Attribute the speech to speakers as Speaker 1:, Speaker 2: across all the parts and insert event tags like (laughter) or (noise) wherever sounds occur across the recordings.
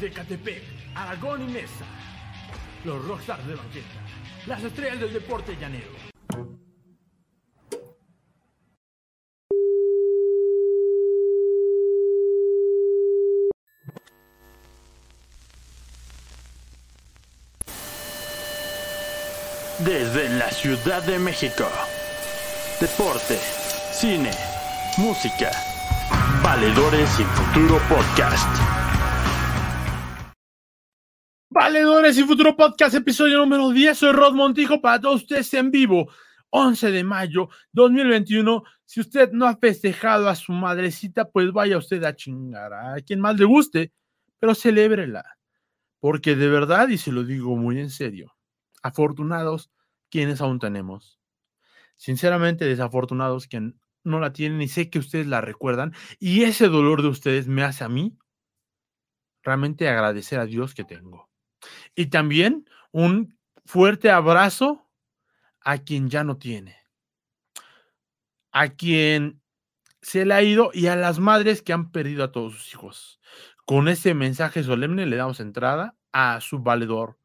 Speaker 1: Desde Catepec, Aragón y Mesa. Los rockstars de banqueta. Las estrellas del deporte llanero. Desde la Ciudad de México. Deporte, cine, música. Valedores y Futuro Podcast. Valedores y Futuro Podcast, episodio número 10. Soy Rod Montijo para todos ustedes en vivo. 11 de mayo 2021. Si usted no ha festejado a su madrecita, pues vaya usted a chingar a quien más le guste, pero celébrela. Porque de verdad, y se lo digo muy en serio, afortunados quienes aún tenemos. Sinceramente, desafortunados quienes no la tienen y sé que ustedes la recuerdan. Y ese dolor de ustedes me hace a mí realmente agradecer a Dios que tengo. Y también un fuerte abrazo a quien ya no tiene, a quien se le ha ido y a las madres que han perdido a todos sus hijos. Con ese mensaje solemne le damos entrada a su valedor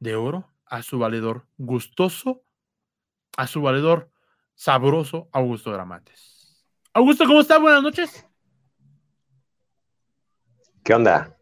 Speaker 1: de oro, a su valedor gustoso, a su valedor sabroso, Augusto Gramates. Augusto, ¿cómo está? Buenas noches.
Speaker 2: ¿Qué onda?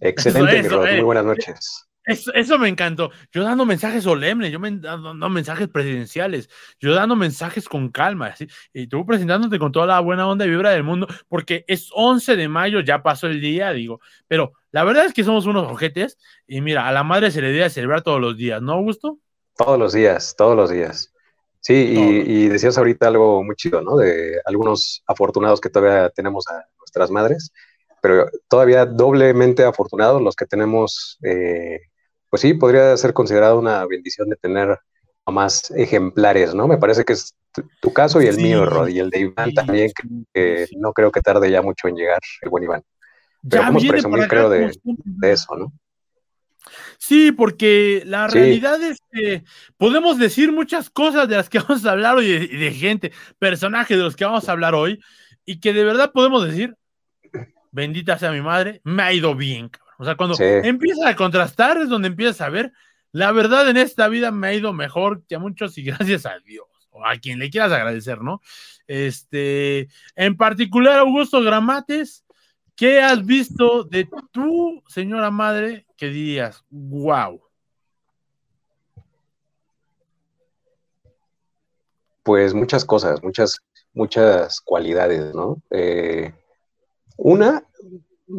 Speaker 2: Excelente, eso, eso, eh. muy buenas noches.
Speaker 1: Eso, eso, me encantó. Yo dando mensajes solemnes, yo me, dando mensajes presidenciales, yo dando mensajes con calma, ¿sí? y tú presentándote con toda la buena onda y vibra del mundo, porque es 11 de mayo, ya pasó el día, digo, pero la verdad es que somos unos ojetes, y mira, a la madre se le debe celebrar todos los días, ¿no, Augusto?
Speaker 2: Todos los días, todos los días. Sí, y, y, decías ahorita algo muy chido, ¿no? De algunos afortunados que todavía tenemos a nuestras madres, pero todavía doblemente afortunados los que tenemos eh, pues sí, podría ser considerado una bendición de tener más ejemplares, ¿no? Me parece que es tu, caso y el mío, Rod, y el de Iván también, que, no creo que tarde ya mucho en llegar el buen Iván. Pero ya podemos presumir, creo, de, eso, ¿no?
Speaker 1: Sí, porque la realidad es que podemos decir muchas cosas de las que (laughs) vamos a hablar hoy, de, de gente, personajes de los que vamos a hablar hoy, y que de verdad podemos decir, bendita sea mi madre, me ha ido bien, cabrón. O sea, cuando empieza a contrastar es donde empiezas a ver, la verdad en esta vida me ha ido mejor que a muchos y (laughs) gracias a Dios, o a quien le quieras agradecer, ¿no? Este, en particular, Augusto Gramates, ¿qué has visto de tu señora madre que dirías, wow?
Speaker 2: Pues muchas cosas, muchas, muchas cualidades, ¿no? Eh, una,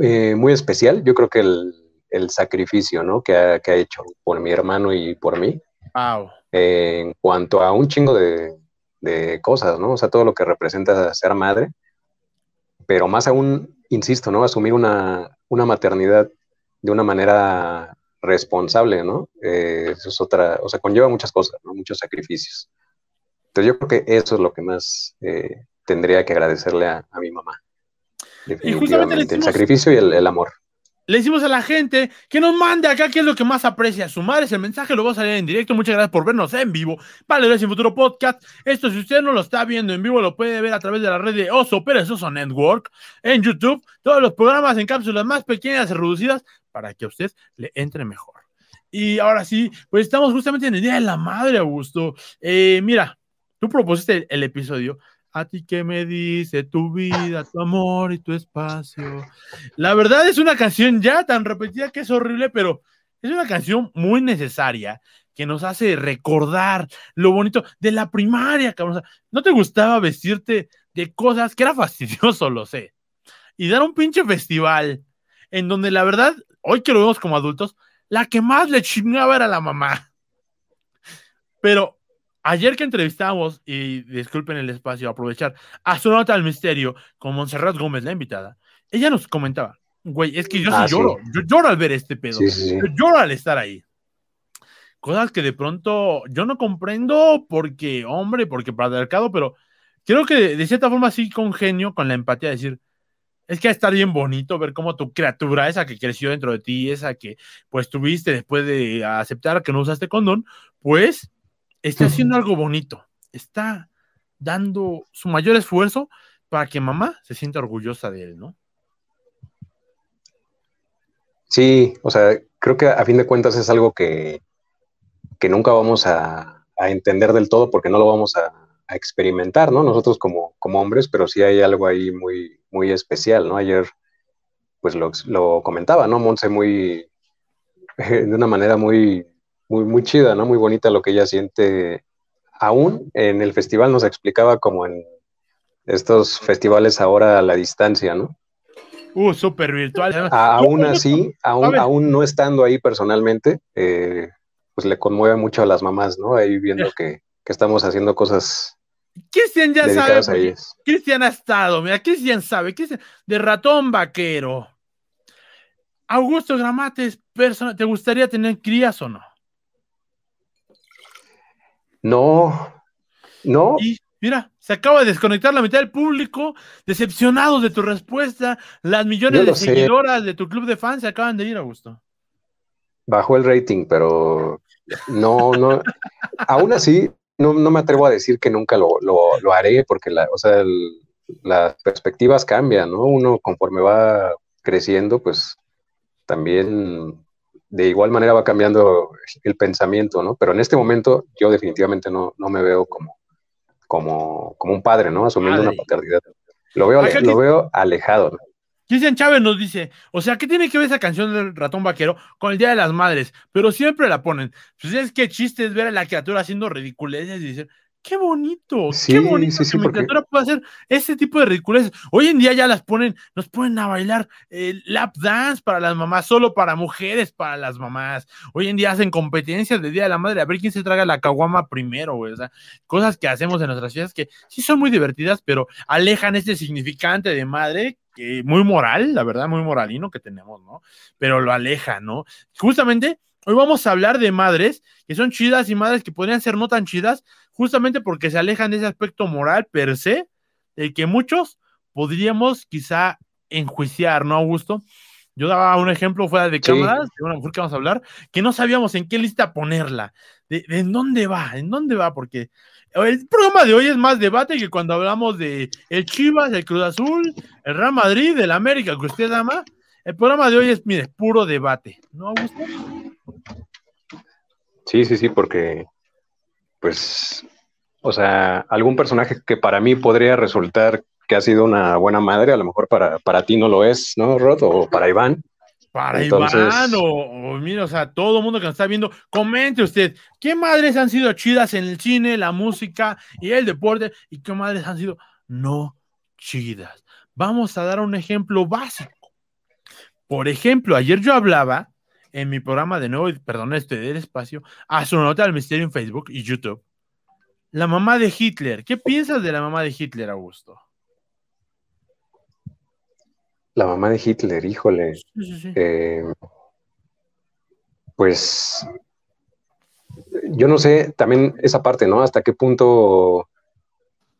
Speaker 2: eh, muy especial, yo creo que el, sacrificio, ¿no? Que ha, hecho por mi hermano y por mí.
Speaker 1: Wow.
Speaker 2: Eh, en cuanto a un chingo de, cosas, ¿no? O sea, todo lo que representa ser madre, pero más aún, insisto, ¿no? Asumir una, maternidad de una manera responsable, ¿no? Eh, eso es otra, o sea, conlleva muchas cosas, ¿no? Muchos sacrificios. Entonces yo creo que eso es lo que más tendría que agradecerle a mi mamá. Y justamente el sacrificio y el, amor.
Speaker 1: Le decimos a la gente que nos mande acá qué es lo que más aprecia su madre. Ese mensaje lo va a salir en directo. Muchas gracias por vernos en vivo. Vale, gracias en Futuro Podcast. Esto, si usted no lo está viendo en vivo, lo puede ver a través de la red de Oso Perezoso Network en YouTube. Todos los programas en cápsulas más pequeñas y reducidas para que a usted le entre mejor. Y ahora sí, pues estamos justamente en el Día de la Madre, Augusto. Eh, mira, tú propusiste el episodio a ti que me dice tu vida, tu amor y tu espacio. La verdad es una canción ya tan repetida que es horrible, pero es una canción muy necesaria que nos hace recordar lo bonito de la primaria, cabrón. ¿No te gustaba vestirte de cosas que era (laughs) fastidioso, lo sé? Y dar un pinche festival en donde la verdad, hoy que lo vemos como adultos, la que más le chingaba era la mamá. Pero Ayer que entrevistamos, y disculpen el espacio, aprovechar, a su nota al misterio con Montserrat Gómez, la invitada, ella nos comentaba, güey, es que yo ah, lloro, yo lloro al ver este pedo, yo lloro al estar ahí. Cosas que de pronto yo no comprendo porque, hombre, porque para el mercado, pero creo que de, cierta forma sí congenio con la empatía, de decir, es que va a estar bien bonito ver cómo tu criatura, esa que creció dentro de ti, esa que pues tuviste después de aceptar que no usaste condón, pues está haciendo algo bonito, está dando su mayor esfuerzo para que mamá se sienta orgullosa de él, ¿no?
Speaker 2: Sí, o sea, creo que a fin de cuentas es algo que, que nunca vamos a, a, entender del todo porque no lo vamos a, a experimentar, ¿no? Nosotros como, como, hombres, pero sí hay algo ahí muy, muy especial, ¿no? Ayer, pues lo, lo comentaba, ¿no? Monse muy, (laughs) de una manera muy, muy, muy chida, ¿no? Muy bonita lo que ella siente. Aún en el festival nos explicaba como en estos festivales ahora a la distancia, ¿no?
Speaker 1: Uh, súper virtual.
Speaker 2: aún así, aún, aún no estando ahí personalmente, eh, pues le conmueve mucho a las mamás, ¿no? Ahí viendo que, que estamos haciendo cosas.
Speaker 1: Cristian ya sabe. Cristian ha estado, mira, Cristian sabe, Cristian, de ratón vaquero. Augusto Gramates, ¿te gustaría tener crías o no?
Speaker 2: No, no.
Speaker 1: Y mira, se acaba de desconectar la mitad del público, decepcionados de tu respuesta. Las millones de seguidoras de tu club de fans se acaban de ir, Augusto.
Speaker 2: Bajó el rating, pero no, no. aún así, no, me atrevo a decir que nunca lo, haré, porque la, o sea, las perspectivas cambian, ¿no? Uno conforme va creciendo, pues también de igual manera va cambiando el pensamiento, ¿no? Pero en este momento yo definitivamente no, no me veo como, como, como un padre, ¿no? Asumiendo una paternidad. Lo veo, lo veo alejado, ¿no?
Speaker 1: Cristian Chávez nos dice, o sea, ¿qué tiene que ver esa canción del ratón vaquero con el Día de las Madres? Pero siempre la ponen. Pues es que chiste es ver a la criatura haciendo ridiculeces y decir, Qué bonito, qué bonito que mi criatura pueda hacer ese tipo de ridiculeces. Hoy en día ya las ponen, nos ponen a bailar el lap dance para las mamás, solo para mujeres, para las mamás. Hoy en día hacen competencias de Día de la Madre, a ver quién se traga la caguama primero, güey. O sea, cosas que hacemos en nuestras fiestas que sí son muy divertidas, pero alejan este significante de madre que muy moral, la verdad, muy moralino que tenemos, ¿no? Pero lo aleja, ¿no? Justamente Hoy vamos a hablar de madres que son chidas y madres que podrían ser no tan chidas, justamente porque se alejan de ese aspecto moral per se, el que muchos podríamos quizá enjuiciar, ¿no, Augusto? Yo daba un ejemplo fuera de cámaras, de una mujer que vamos a hablar, que no sabíamos en qué lista ponerla, de, en dónde va, en dónde va, porque el programa de hoy es más debate que cuando hablamos de el Chivas, el Cruz Azul, el Real Madrid, el América, que usted ama. El programa de hoy es, mire, puro debate, ¿no, Augusto?
Speaker 2: Sí, sí, sí, porque, pues, o sea, algún personaje que para mí podría resultar que ha sido una buena madre, a lo mejor para, para ti no lo es, ¿no, Rod? O para Iván.
Speaker 1: Para Iván, o, mira, o sea, todo el mundo que nos está viendo, comente usted, ¿qué madres han sido chidas en el cine, la música y el deporte? ¿Y qué madres han sido no chidas? Vamos a dar un ejemplo básico. Por ejemplo, ayer yo hablaba en mi programa de nuevo, perdón, este del espacio, Astronauta del Misterio en Facebook y YouTube. La mamá de Hitler. ¿Qué piensas de la mamá de Hitler, Augusto?
Speaker 2: La mamá de Hitler, híjole. Eh, pues yo no sé también esa parte, ¿no? Hasta qué punto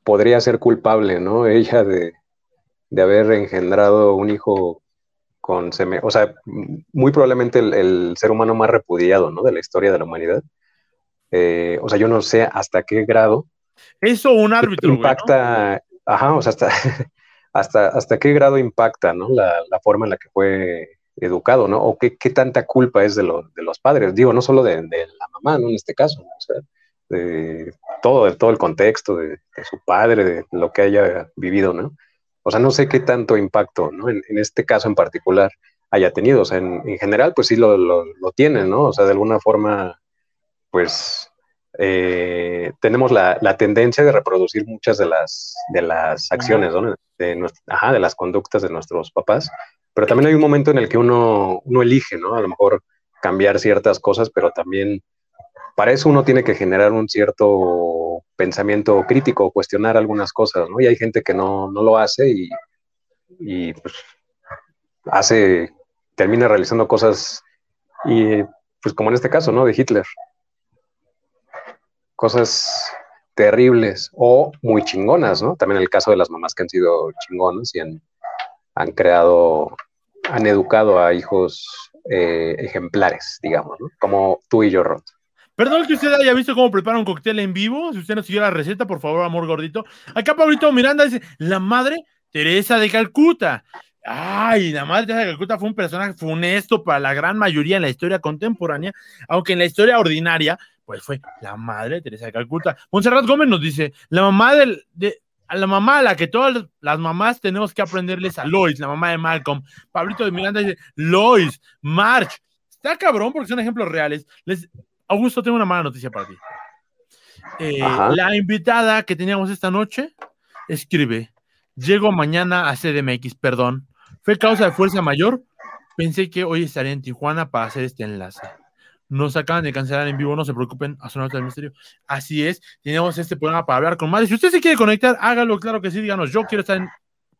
Speaker 2: podría ser culpable, ¿no? (laughs) Ella de, de haber engendrado un hijo con o sea, muy probablemente el, ser humano más repudiado, ¿no? De la historia de la humanidad. Eh, o sea, yo no sé hasta qué grado.
Speaker 1: Eso un árbitro.
Speaker 2: Impacta, ajá, o sea, hasta, (laughs) hasta, hasta qué grado impacta, ¿no? La, forma en la que fue educado, ¿no? O qué, qué tanta culpa es de, de, los padres. Digo, no solo de, la mamá, ¿no? En este caso, o sea, de todo, de todo el contexto, de, de, su padre, de lo que haya vivido, ¿no? O sea, no sé qué tanto impacto, ¿no? En, este caso en particular haya tenido. O sea, en, general, pues sí lo, lo, tienen, ¿no? O sea, de alguna forma, pues eh, tenemos la, tendencia de reproducir muchas de las, de las acciones, ¿no? De, ajá, de las conductas de nuestros papás. Pero también hay un momento en el que uno, uno elige, ¿no? A lo mejor cambiar ciertas cosas, pero también para eso uno tiene que generar un cierto pensamiento crítico, cuestionar algunas cosas, ¿no? Y hay gente que no, lo hace y, pues hace, termina realizando cosas y pues como en este caso, ¿no? De Hitler. Cosas terribles o muy chingonas, ¿no? También el caso de las mamás que han sido chingonas y han, han creado, han educado a hijos eh, ejemplares, digamos, ¿no? Como tú y yo, Rod.
Speaker 1: Perdón que usted haya visto cómo prepara un cóctel en vivo. Si usted no siguió la receta, por favor, amor gordito. Acá Pablito Miranda dice, la madre Teresa de Calcuta. Ay, la madre de Calcuta fue un personaje funesto para la gran mayoría en la historia contemporánea, aunque en la historia ordinaria, pues fue la madre de Teresa de Calcuta. Monserrat Gómez nos dice, la mamá de, a la mamá a la que todas las mamás tenemos que aprenderles a Lois, la mamá de Malcolm. Pablito de Miranda dice, Lois, March. Está cabrón porque son ejemplos reales. Les, Augusto, tengo una mala noticia para ti. Eh, la invitada que teníamos esta noche escribe, llego mañana a CDMX, perdón, fue causa de fuerza mayor. Pensé que hoy estaría en Tijuana para hacer este enlace. Nos acaban de cancelar en vivo, no se preocupen, astronautas del misterio. Así es, tenemos este programa para hablar con madre. Si usted se quiere conectar, hágalo, claro que sí, díganos, yo quiero estar en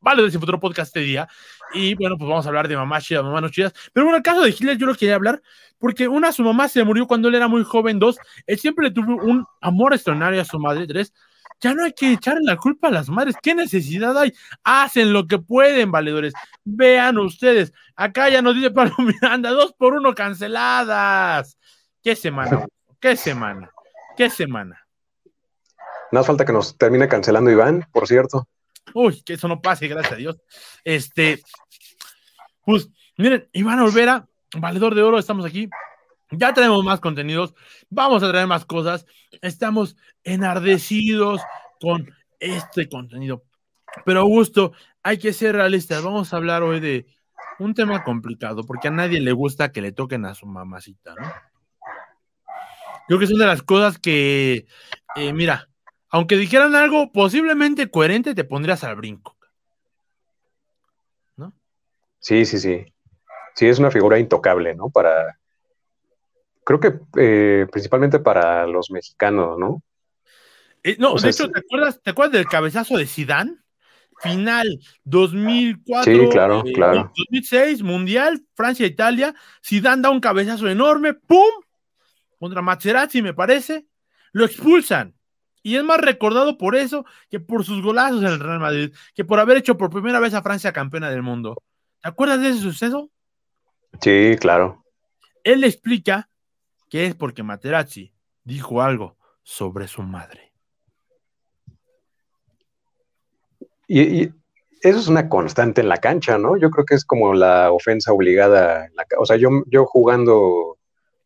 Speaker 1: Vale de futuro podcast este día. Y bueno, pues vamos a hablar de mamás chidas, mamás no chidas. Pero bueno, el caso de Hitler yo lo quería hablar porque una, su mamá se murió cuando él era muy joven. Dos, él siempre le tuvo un amor extraordinario a su madre. Tres, ya no hay que echarle la culpa a las madres. ¿Qué necesidad hay? Hacen lo que pueden, valedores. Vean ustedes. Acá ya nos dice Pablo (laughs) Miranda, dos por uno canceladas. ¿Qué semana? (laughs) ¿Qué semana? ¿Qué semana?
Speaker 2: No hace falta que nos termine cancelando Iván, por cierto.
Speaker 1: Uy, que eso no pase, gracias a Dios. Este, pues, miren, Iván Olvera, valedor de oro, estamos aquí. Ya tenemos más contenidos, vamos a traer más cosas. Estamos enardecidos con este contenido. Pero Augusto, hay que ser realistas. Vamos a hablar hoy de un tema complicado, porque a nadie le gusta que le toquen a su mamacita, ¿no? Creo que son de las cosas que, eh, mira, aunque dijeran algo posiblemente coherente, te pondrías al brinco. ¿No?
Speaker 2: Sí, sí, sí. Sí, es una figura intocable, ¿no? Para, creo que eh, principalmente para los mexicanos, ¿no?
Speaker 1: Eh, no, de hecho, ¿te acuerdas, ¿te acuerdas del cabezazo de Sidán? Final 2004,
Speaker 2: sí, claro, eh, claro.
Speaker 1: 2006, Mundial, Francia-Italia, Sidán da un cabezazo enorme, ¡pum! Contra Materazzi, me parece, lo expulsan. Y es más recordado por eso que por sus golazos en el Real Madrid, que por haber hecho por primera vez a Francia campeona del mundo. ¿Te acuerdas de ese suceso?
Speaker 2: Sí, claro.
Speaker 1: Él explica que es porque Materazzi dijo algo sobre su madre.
Speaker 2: Y, eso es una constante en la cancha, ¿no? Yo creo que es como la ofensa obligada. o sea, yo, yo jugando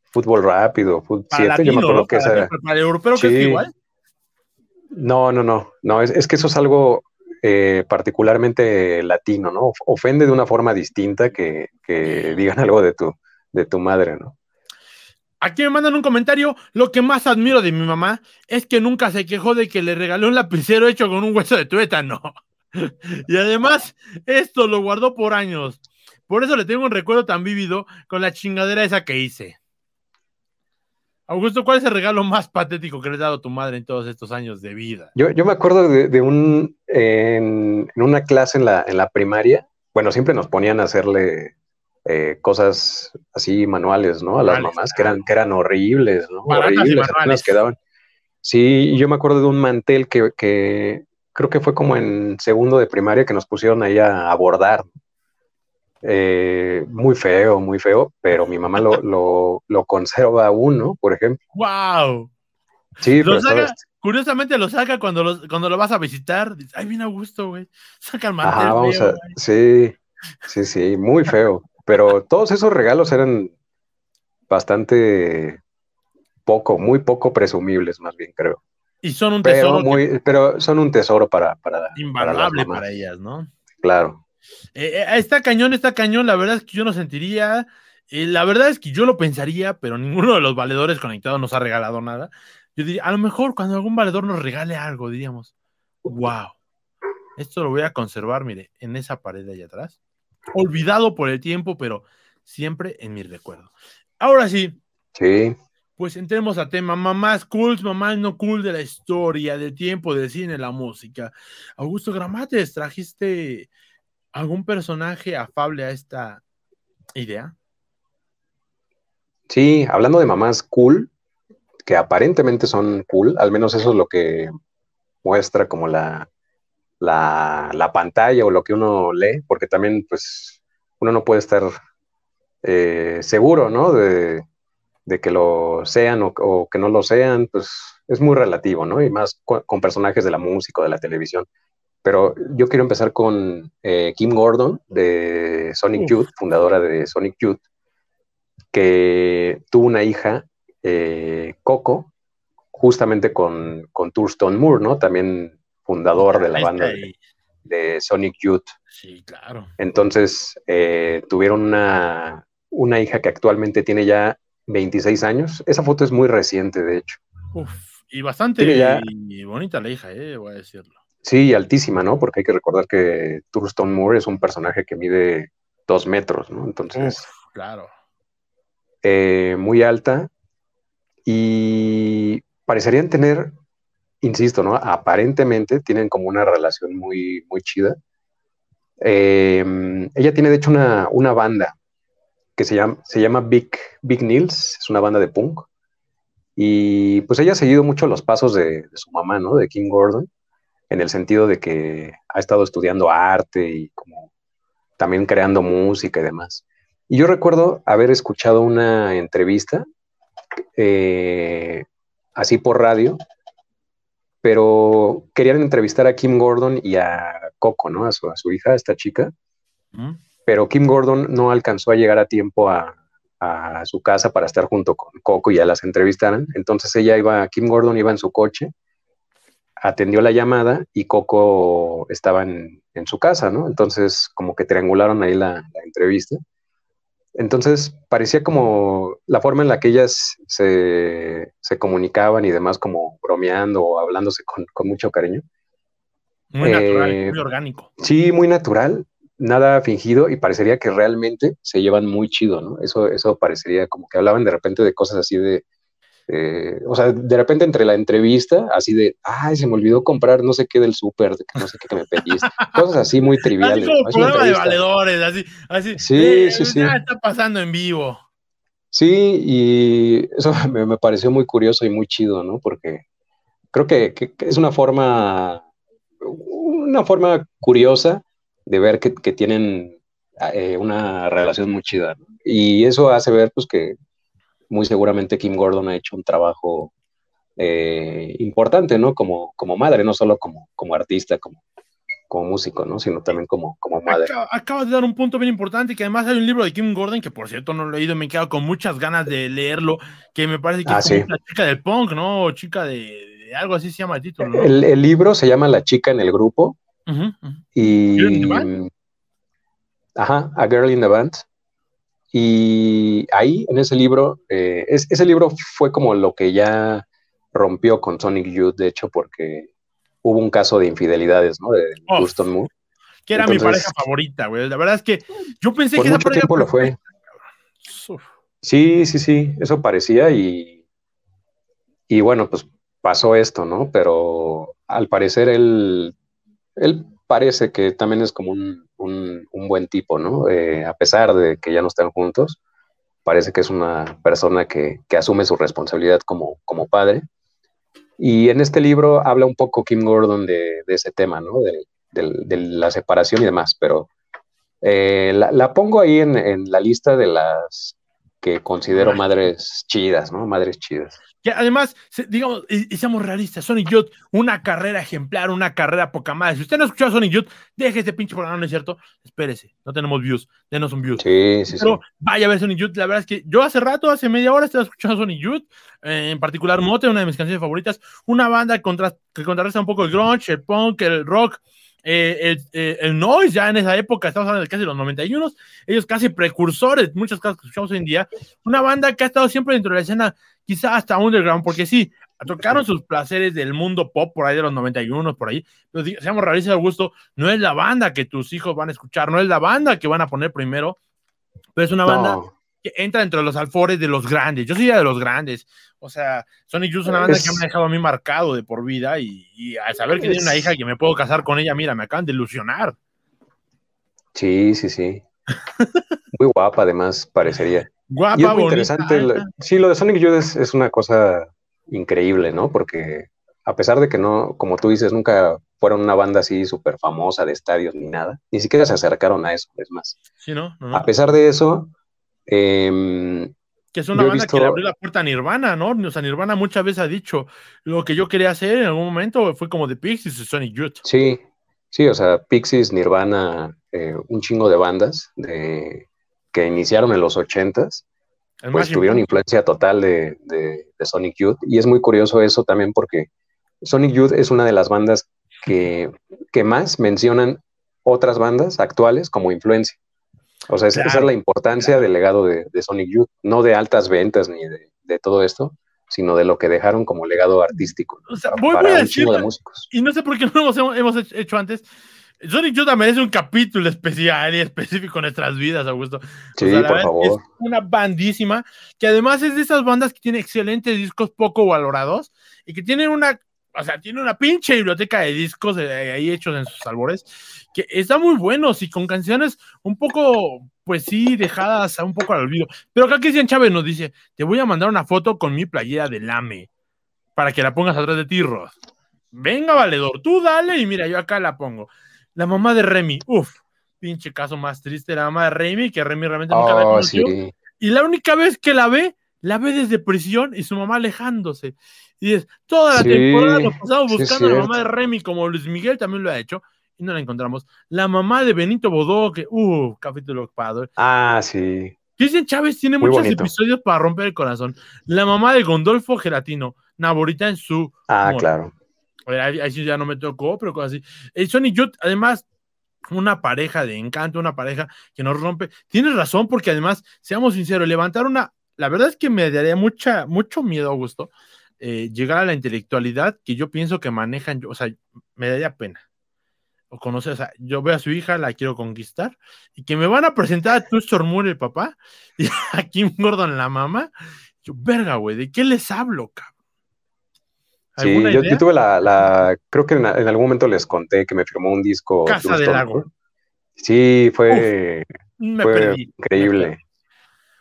Speaker 2: fútbol rápido, fútbol 7, yo me acuerdo que esa...
Speaker 1: ¿Para el europeo que es igual?
Speaker 2: No, no, no, no, es, que eso es algo eh, particularmente latino, ¿no? Ofende de una forma distinta que, digan algo de tu, de tu madre, ¿no?
Speaker 1: Aquí me mandan un comentario. Lo que más admiro de mi mamá es que nunca se quejó de que le regalé un lapicero hecho con un hueso de tuétano. (laughs) y además, esto lo guardó por años. Por eso le tengo un recuerdo tan vívido con la chingadera esa que hice. Augusto, ¿cuál es el regalo más patético que le ha dado tu madre en todos estos años de vida?
Speaker 2: Yo, me acuerdo de, un, en, una clase en la, en la primaria, bueno, siempre nos ponían a hacerle eh, cosas así manuales, ¿no? A las mamás, que eran, que eran horribles, ¿no? horribles, apenas quedaban. Sí, yo me acuerdo de un mantel que, que, creo que fue como en segundo de primaria que nos pusieron ahí a, bordar, eh, muy feo, muy feo, pero mi mamá lo, (laughs) lo, lo conserva aún, ¿no? Por ejemplo.
Speaker 1: ¡Wow!
Speaker 2: Sí,
Speaker 1: pero curiosamente lo saca cuando lo, cuando lo vas a visitar. Ay, bien a gusto, güey. Saca el mantel.
Speaker 2: vamos a... Sí, sí, sí, muy feo. Pero todos esos regalos eran bastante poco, muy poco presumibles, más bien, creo.
Speaker 1: Y son un tesoro.
Speaker 2: Pero, muy, pero son un tesoro para. para
Speaker 1: invaluable para ellas, ¿no?
Speaker 2: Claro.
Speaker 1: Eh, eh, está cañón, está cañón. La verdad es que yo no sentiría. Eh, la verdad es que yo lo pensaría, pero ninguno de los valedores conectados nos ha regalado nada. Yo diría, a lo mejor cuando algún valedor nos regale algo, diríamos, wow, esto lo voy a conservar, mire, en esa pared de allá atrás. Olvidado por el tiempo, pero siempre en mi recuerdo. Ahora sí.
Speaker 2: Sí.
Speaker 1: Pues entremos a tema mamás cool, mamás no cool de la historia, del tiempo, del cine, la música. Augusto Gramates, trajiste algún personaje afable a esta idea?
Speaker 2: Sí, hablando de mamás cool, que aparentemente son cool, al menos eso es lo que muestra como la, la, pantalla o lo que uno lee, porque también pues uno no puede estar eh, seguro, ¿no? De, que lo sean o, que no lo sean, pues es muy relativo, ¿no? Y más con, con personajes de la música o de la televisión. pero yo quiero empezar con eh, Kim Gordon de Sonic Youth, fundadora de Sonic Youth, que tuvo una hija, eh, Coco, justamente con, con Thurston Moore, ¿no? También fundador de la banda de, Sonic Youth.
Speaker 1: Sí, claro.
Speaker 2: Entonces, eh, tuvieron una, una hija que actualmente tiene ya 26 años. Esa foto es muy reciente, de hecho.
Speaker 1: Uf, y bastante bonita la hija, eh, voy a decirlo.
Speaker 2: Sí, altísima, ¿no? Porque hay que recordar que Thurston Moore es un personaje que mide dos metros, ¿no? Entonces.
Speaker 1: claro.
Speaker 2: Eh, muy alta. Y parecerían tener, insisto, ¿no? Aparentemente tienen como una relación muy, muy chida. Em, ella tiene, de hecho, una, una, banda que se llama, se llama Big, Big Nils, es una banda de punk. Y pues ella ha seguido mucho los pasos de, su mamá, ¿no? De King Gordon en el sentido de que ha estado estudiando arte y como también creando música y demás. Y yo recuerdo haber escuchado una entrevista eh, así por radio, pero querían entrevistar a Kim Gordon y a Coco, ¿no? A su, a su hija, esta chica. Pero Kim Gordon no alcanzó a llegar a tiempo a, a, su casa para estar junto con Coco y ya las entrevistaran. Entonces ella iba, Kim Gordon iba en su coche atendió la llamada y Coco estaba en, su casa, ¿no? Entonces, como que triangularon ahí la, entrevista. Entonces, parecía como la forma en la que ellas se, comunicaban y demás, como bromeando o hablándose con, mucho cariño.
Speaker 1: Muy natural, eh, muy orgánico.
Speaker 2: Sí, muy natural, nada fingido y parecería que realmente se llevan muy chido, ¿no? Eso, eso parecería como que hablaban de repente de cosas así de, eh, o sea, de repente entre la entrevista, así de, ay, se me olvidó comprar no sé qué del súper, no sé qué que me pediste, cosas así muy triviales.
Speaker 1: Así como programa de valedores, así, así.
Speaker 2: Sí, eh, sí, sí.
Speaker 1: está pasando en vivo.
Speaker 2: Sí, y eso (laughs) me, pareció muy curioso y muy chido, ¿no? Porque creo que, es una forma, una forma curiosa de ver que, tienen eh, una relación muy chida. Y eso hace ver, pues, que muy seguramente Kim Gordon ha hecho un trabajo eh, importante, ¿no? Como, como madre, no solo como, como artista, como, como músico, ¿no? Sino también como, como madre.
Speaker 1: Acabas de dar un punto bien importante, que además hay un libro de Kim Gordon, que por cierto no lo he leído, me he quedado con muchas ganas de leerlo, que me parece que ah, es la chica del punk, ¿no? Chica de, algo así se llama el título, ¿no?
Speaker 2: el, libro se llama La chica en el grupo. Y... Ajá, A Girl in the Band. Y ahí, en ese libro, eh, ese libro fue como lo que ya rompió con Sonic Youth, de hecho, porque hubo un caso de infidelidades, ¿no? De Houston Moore.
Speaker 1: Que era mi pareja favorita, güey. La verdad es que yo pensé
Speaker 2: por
Speaker 1: que
Speaker 2: mucho tiempo lo fue. Sí, sí, sí, eso parecía y, y bueno, pues pasó esto, ¿no? Pero al parecer él, él parece que también es como un, buen tipo, ¿no? Eh, a pesar de que ya no están juntos, parece que es una persona que, asume su responsabilidad como, como, padre. Y en este libro habla un poco Kim Gordon de, ese tema, ¿no? De, la separación y demás, pero eh, la, pongo ahí en, en, la lista de las que considero madres chidas, ¿no? Madres chidas.
Speaker 1: Que además, digamos, y, seamos realistas, Sonic Youth, una carrera ejemplar, una carrera poca madre. Si usted no ha escuchado Sonic Youth, deje ese pinche programa, ¿no es cierto? Espérese, no tenemos views, denos un views.
Speaker 2: Sí, sí,
Speaker 1: Pero vaya a ver Sonic Youth, la verdad es que yo hace rato, hace media hora, estaba escuchando Sonic Youth, eh, en particular Mote, una de mis canciones favoritas, una banda contra, que contrarresta un poco el grunge, el punk, el rock, eh, el, eh, el, noise ya en esa época, estamos hablando de casi los 91, ellos casi precursores, muchas cosas que escuchamos hoy en día, una banda que ha estado siempre dentro de la escena, quizá hasta underground, porque sí, tocaron sus placeres del mundo pop por ahí de los 91, por ahí, pero seamos realistas, Augusto, no es la banda que tus hijos van a escuchar, no es la banda que van a poner primero, pero es una banda que entra dentro de los alfores de los grandes. Yo soy de los grandes. O sea, Sonic Youth es una banda que me ha dejado a mí marcado de por vida y, al saber que tiene una hija que me puedo casar con ella, mira, me acaban de ilusionar.
Speaker 2: Sí, sí, sí. Muy guapa, además, parecería.
Speaker 1: Guapa,
Speaker 2: y es muy interesante. sí, lo de Sonic Youth es, una cosa increíble, ¿no? Porque a pesar de que no, como tú dices, nunca fueron una banda así súper famosa de estadios ni nada, ni siquiera se acercaron a eso, es más.
Speaker 1: Sí, ¿no?
Speaker 2: A pesar de eso, Em,
Speaker 1: que es una banda que le abrió la puerta a Nirvana, ¿no? O sea, Nirvana muchas veces ha dicho, lo que yo quería hacer en algún momento fue como de Pixies y Sonic Youth.
Speaker 2: Sí, Sí, o sea, Pixies, Nirvana, eh, un chingo de bandas de, que iniciaron en los ochentas, pues tuvieron influencia total de, de, Sonic Youth. Y es muy curioso eso también porque Sonic Youth es una de las bandas que, que más mencionan otras bandas actuales como influencia. O sea, esa es la importancia del legado de, Sonic Youth, no de altas ventas ni de, todo esto, sino de lo que dejaron como legado artístico.
Speaker 1: O sea, voy, a decir, de músicos. Y no sé por qué (laughs) no lo hemos, hecho antes. Sonic Youth merece un capítulo especial y específico en nuestras vidas, Augusto.
Speaker 2: Sí, por favor.
Speaker 1: Es una bandísima que además es de esas bandas que tiene excelentes discos poco valorados y que tienen una o sea, tiene una pinche biblioteca de discos ahí hechos en sus albores, que está muy buenos y con canciones un poco, pues sí, dejadas un poco al olvido. Pero acá Cristian Chávez nos dice, te voy a mandar una foto con mi playera de lame, para que la pongas atrás de ti, Venga, valedor, tú dale y mira, yo acá la pongo. La mamá de Remy, uff, pinche caso más triste, la mamá de Remy, que Remy realmente nunca la oh, conoció. Y la única vez que la ve, la ve desde prisión y su mamá alejándose. Y es, toda la temporada lo pasamos buscando a la mamá de Remy, como Luis Miguel también lo ha hecho, y no la encontramos. La mamá de Benito Bodó, que, uh, capítulo padre.
Speaker 2: Ah, sí.
Speaker 1: Cristian Chávez tiene muchos episodios para romper el corazón. La mamá de Gondolfo Gelatino, Naborita en su.
Speaker 2: Ah, claro.
Speaker 1: Ahí, ahí, sí ya no me tocó, pero cosas así. El Sony Youth, además, una pareja de encanto, una pareja que nos rompe. Tienes razón, porque además, seamos sinceros, levantar una. La verdad es que me daría mucha, mucho miedo, Augusto, eh, llegar a la intelectualidad que yo pienso que manejan, o sea, me daría pena. O conocer, o sea, yo veo a su hija, la quiero conquistar, y que me van a presentar a Tustor Moore, el papá, (laughs) y a Kim Gordon, la mamá. Yo, verga, güey, ¿de qué les hablo, cabrón?
Speaker 2: Sí, yo, tuve la, creo que en, algún momento les conté que me firmó un disco.
Speaker 1: Casa del Lago.
Speaker 2: Sí, fue, fue increíble.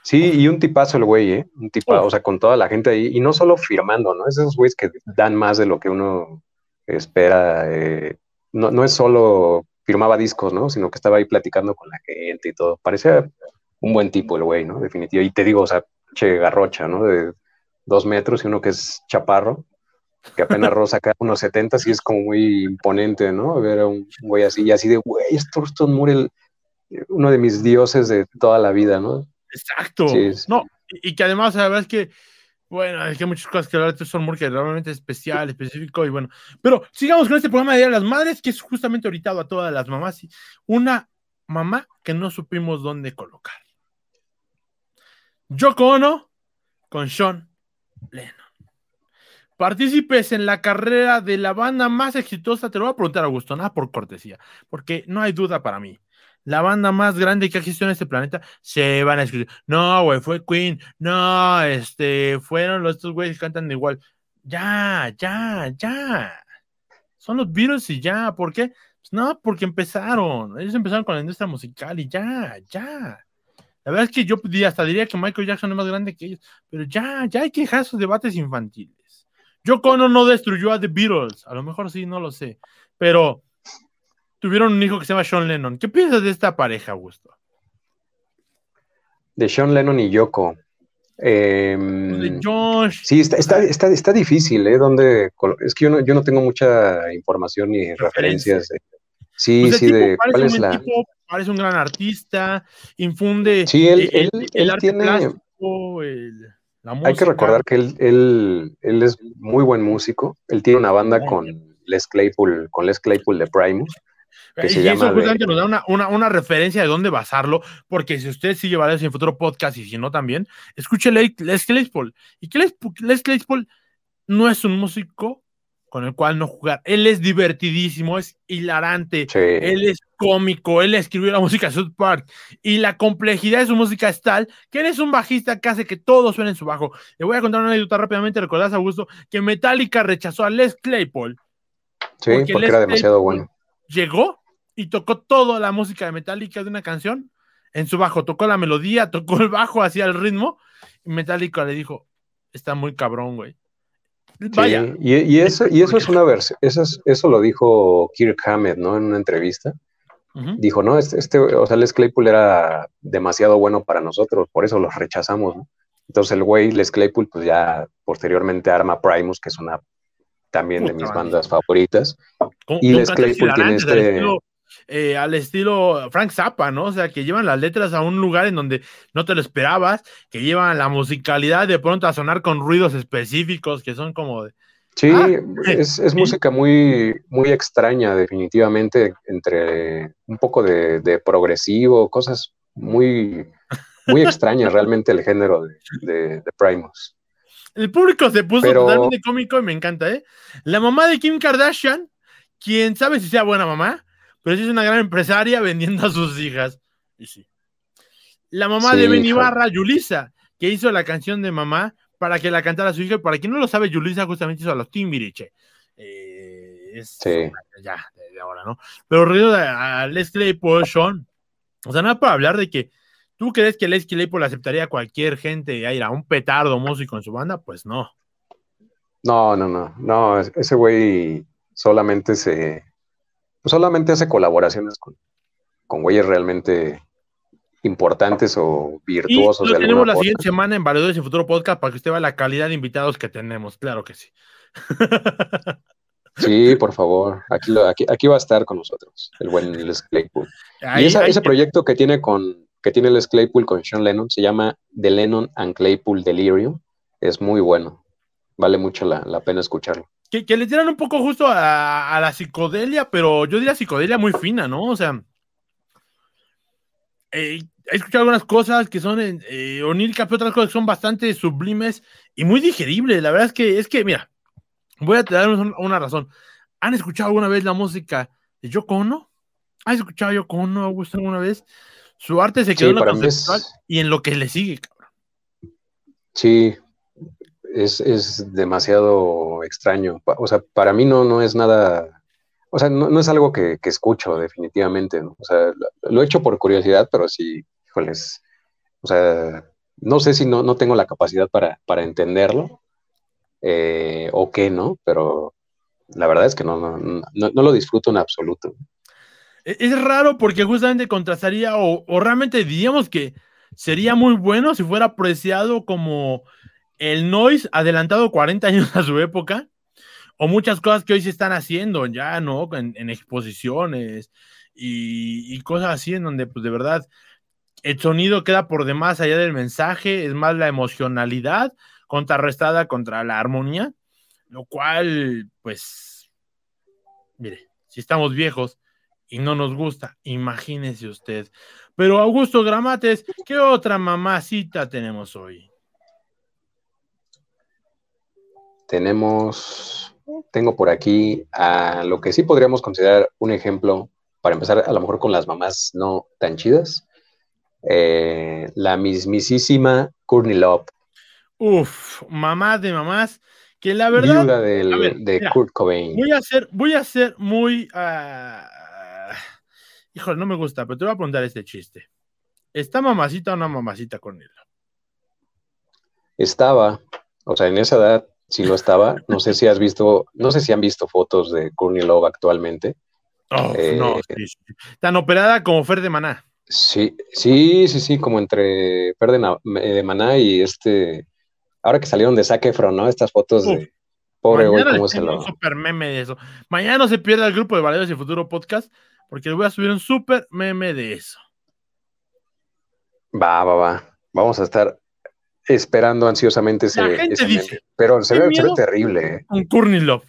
Speaker 2: Sí, y un tipazo el güey, ¿eh? Un tipazo, o sea, con toda la gente ahí, y no solo firmando, ¿no? Es esos güeyes que dan más de lo que uno espera. Eh, no, no es solo firmaba discos, ¿no? Sino que estaba ahí platicando con la gente y todo. Parecía un buen tipo el güey, ¿no? Definitivo. Y te digo, o sea, che garrocha, ¿no? De dos metros y uno que es chaparro, que apenas (laughs) rosa acá unos 70 y es como muy imponente, ¿no? Ver a un güey así, y así de, güey, es Thurston Moore, uno de mis dioses de toda la vida, ¿no?
Speaker 1: Exacto. No, y, que además, la verdad es que, bueno, hay que muchas cosas que hablar de son muy que realmente especial, específico, y bueno. Pero sigamos con este programa de Día de las Madres, que es justamente orientado a todas las mamás. Una mamá que no supimos dónde colocar. Yoko Ono con Sean Lennon. Partícipes en la carrera de la banda más exitosa, te lo voy a preguntar, Augusto, nada por cortesía, porque no hay duda para mí la banda más grande que existido en este planeta, se van a escribir. No, güey, fue Queen. No, este, fueron los estos güeyes que cantan igual. Ya, ya, ya. Son los Beatles y ya. ¿Por qué? Pues no, porque empezaron. Ellos empezaron con la industria musical y ya, ya. La verdad es que yo hasta diría que Michael Jackson es más grande que ellos. Pero ya, ya hay que dejar esos debates infantiles. Yo Cono no destruyó a The Beatles. A lo mejor sí, no lo sé. Pero tuvieron un hijo que se llama Sean Lennon. ¿Qué piensas de esta pareja, Augusto?
Speaker 2: De Sean Lennon y Yoko.
Speaker 1: Em, de Josh.
Speaker 2: Sí, está, difícil, ¿eh? Donde, es que yo no, yo no tengo mucha información ni referencias. sí, pues sí, de
Speaker 1: cuál es la. parece un gran artista, infunde.
Speaker 2: Sí, él, el, él, tiene. Hay que recordar que él, él, él, es muy buen músico. Él tiene una banda con Les Claypool, con Les Claypool de Primus
Speaker 1: y eso justamente nos da una, referencia de dónde basarlo, porque si usted sigue llevará en futuro podcast y si no también, escuche Les Claypool. Y que Les, Claypool no es un músico con el cual no jugar. Él es divertidísimo, es hilarante, él es cómico, él escribió la música de South Park y la complejidad de su música es tal que él es un bajista que hace que todo suene en su bajo. Le voy a contar una anécdota rápidamente, recordás, Augusto, que Metallica rechazó a Les Claypool.
Speaker 2: Sí, porque, era demasiado bueno.
Speaker 1: Llegó y tocó toda la música de Metallica de una canción en su bajo, tocó la melodía, tocó el bajo, hacía el ritmo, y Metallica le dijo, está muy cabrón, güey.
Speaker 2: Vaya. y, eso, y eso es una versión, eso, eso lo dijo Kirk Hammett, ¿no? En una entrevista. Dijo, no, este, este, o sea, Les Claypool era demasiado bueno para nosotros, por eso los rechazamos, ¿no? Entonces el güey Les Claypool, pues ya posteriormente arma Primus, que es una también de mis bandas favoritas. Y Les Claypool tiene este...
Speaker 1: Eh, al estilo Frank Zappa, ¿no? O sea, que llevan las letras a un lugar en donde no te lo esperabas, que llevan la musicalidad de pronto a sonar con ruidos específicos que son como de...
Speaker 2: Sí, ah, es, música muy, muy extraña, definitivamente, entre un poco de, progresivo, cosas muy, muy extrañas realmente el género de, de, Primus.
Speaker 1: El público se puso totalmente cómico y me encanta, ¿eh? La mamá de Kim Kardashian, quien sabe si sea buena mamá, pero sí es una gran empresaria vendiendo a sus hijas. Y sí. La mamá de Ben Ibarra, Yulisa, que hizo la canción de mamá para que la cantara su hija. Para quien no lo sabe, Yulisa justamente hizo a los Timbiriche. Eh, es ya, de ahora, ¿no? Pero regreso a Les Claypool, Sean. O sea, nada para hablar de que tú crees que Les Claypool aceptaría a cualquier gente a ir a un petardo músico en su banda, pues no.
Speaker 2: No, no, no, no, ese güey solamente se, solamente hace colaboraciones con, con güeyes realmente importantes o virtuosos.
Speaker 1: Y lo tenemos la siguiente semana en Valedores y Futuro Podcast para que usted vea la calidad de invitados que tenemos, claro que sí. (laughs)
Speaker 2: Sí, por favor, aquí, aquí, aquí, va a estar con nosotros, el buen Les Claypool. y ese proyecto que tiene con que tiene Les Claypool con Sean Lennon se llama The Lennon and Claypool Delirium. Es muy bueno. Vale mucho la, la pena escucharlo
Speaker 1: que, le tiran un poco justo a, la psicodelia, pero yo diría psicodelia muy fina, ¿no? O sea, eh, he escuchado algunas cosas que son eh, oníricas, pero otras cosas que son bastante sublimes y muy digeribles. La verdad es que, es que, mira, voy a dar una, razón. ¿Han escuchado alguna vez la música de Yoko Ono? ¿Has escuchado a Yoko Ono, Augusto, alguna vez? Su arte se quedó en lo conceptual y en lo que le sigue, cabrón.
Speaker 2: Sí, es, demasiado extraño. O sea, para mí no, no es nada, o sea, no, es algo que, escucho definitivamente. O sea, lo, he hecho por curiosidad, pero sí, híjoles, o sea, no sé si no, no tengo la capacidad para, entenderlo eh, o qué, ¿no? Pero la verdad es que no, no, no, lo disfruto en absoluto.
Speaker 1: E, es raro porque justamente contrastaría o, o realmente diríamos que sería muy bueno si fuera apreciado como el noise adelantado 40 años a su época, o muchas cosas que hoy se están haciendo ya, ¿no? En, exposiciones y, cosas así, en donde, pues de verdad, el sonido queda por demás allá del mensaje, es más la emocionalidad contrarrestada contra la armonía, lo cual, pues, mire, si estamos viejos y no nos gusta, imagínese usted. Pero Augusto Gramates, (laughs) ¿qué otra mamacita tenemos hoy?
Speaker 2: tenemos, tengo por aquí a lo que sí podríamos considerar un ejemplo, para empezar a lo mejor con las mamás no tan chidas, eh, la mismísima Courtney Love.
Speaker 1: Uf, mamá de mamás, que la verdad...
Speaker 2: Viuda de Kurt Cobain.
Speaker 1: Voy a ser, voy a ser muy... Uh, híjole, no me gusta, pero te voy a preguntar este chiste. ¿Está mamacita o no mamacita Courtney Love?
Speaker 2: Estaba, o sea, en esa edad si lo estaba. No sé si has visto, no sé si han visto fotos de Courtney Love actualmente.
Speaker 1: Oh, no, eh, Tan operada como Fer de Maná.
Speaker 2: Sí, sí, sí, sí, como entre Fer de, Maná y este. Ahora que salieron de Zac Efron, ¿no? Estas fotos de. Pobre güey, cómo se lo.
Speaker 1: Un super meme de eso. Mañana no se pierda el grupo de Valeros y Futuro Podcast, porque voy a subir un super meme de eso.
Speaker 2: Va, va, va. Vamos a estar esperando ansiosamente ese, pero se ve, terrible. ¿eh?
Speaker 1: Un Courtney Love.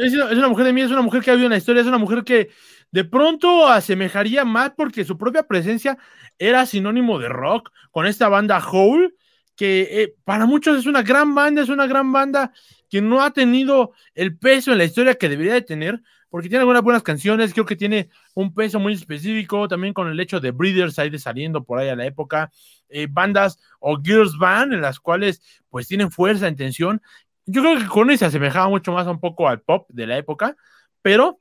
Speaker 1: Es, una mujer de mí, es una mujer que ha habido una historia, es una mujer que de pronto asemejaría más porque su propia presencia era sinónimo de rock con esta banda Hole, que eh, para muchos es una gran banda, es una gran banda que no ha tenido el peso en la historia que debería de tener, porque tiene algunas buenas canciones, creo que tiene un peso muy específico, también con el hecho de Breeders ahí de saliendo por ahí a la época, eh, bandas o girls band en las cuales pues tienen fuerza, intención. Yo creo que con se asemejaba mucho más un poco al pop de la época, pero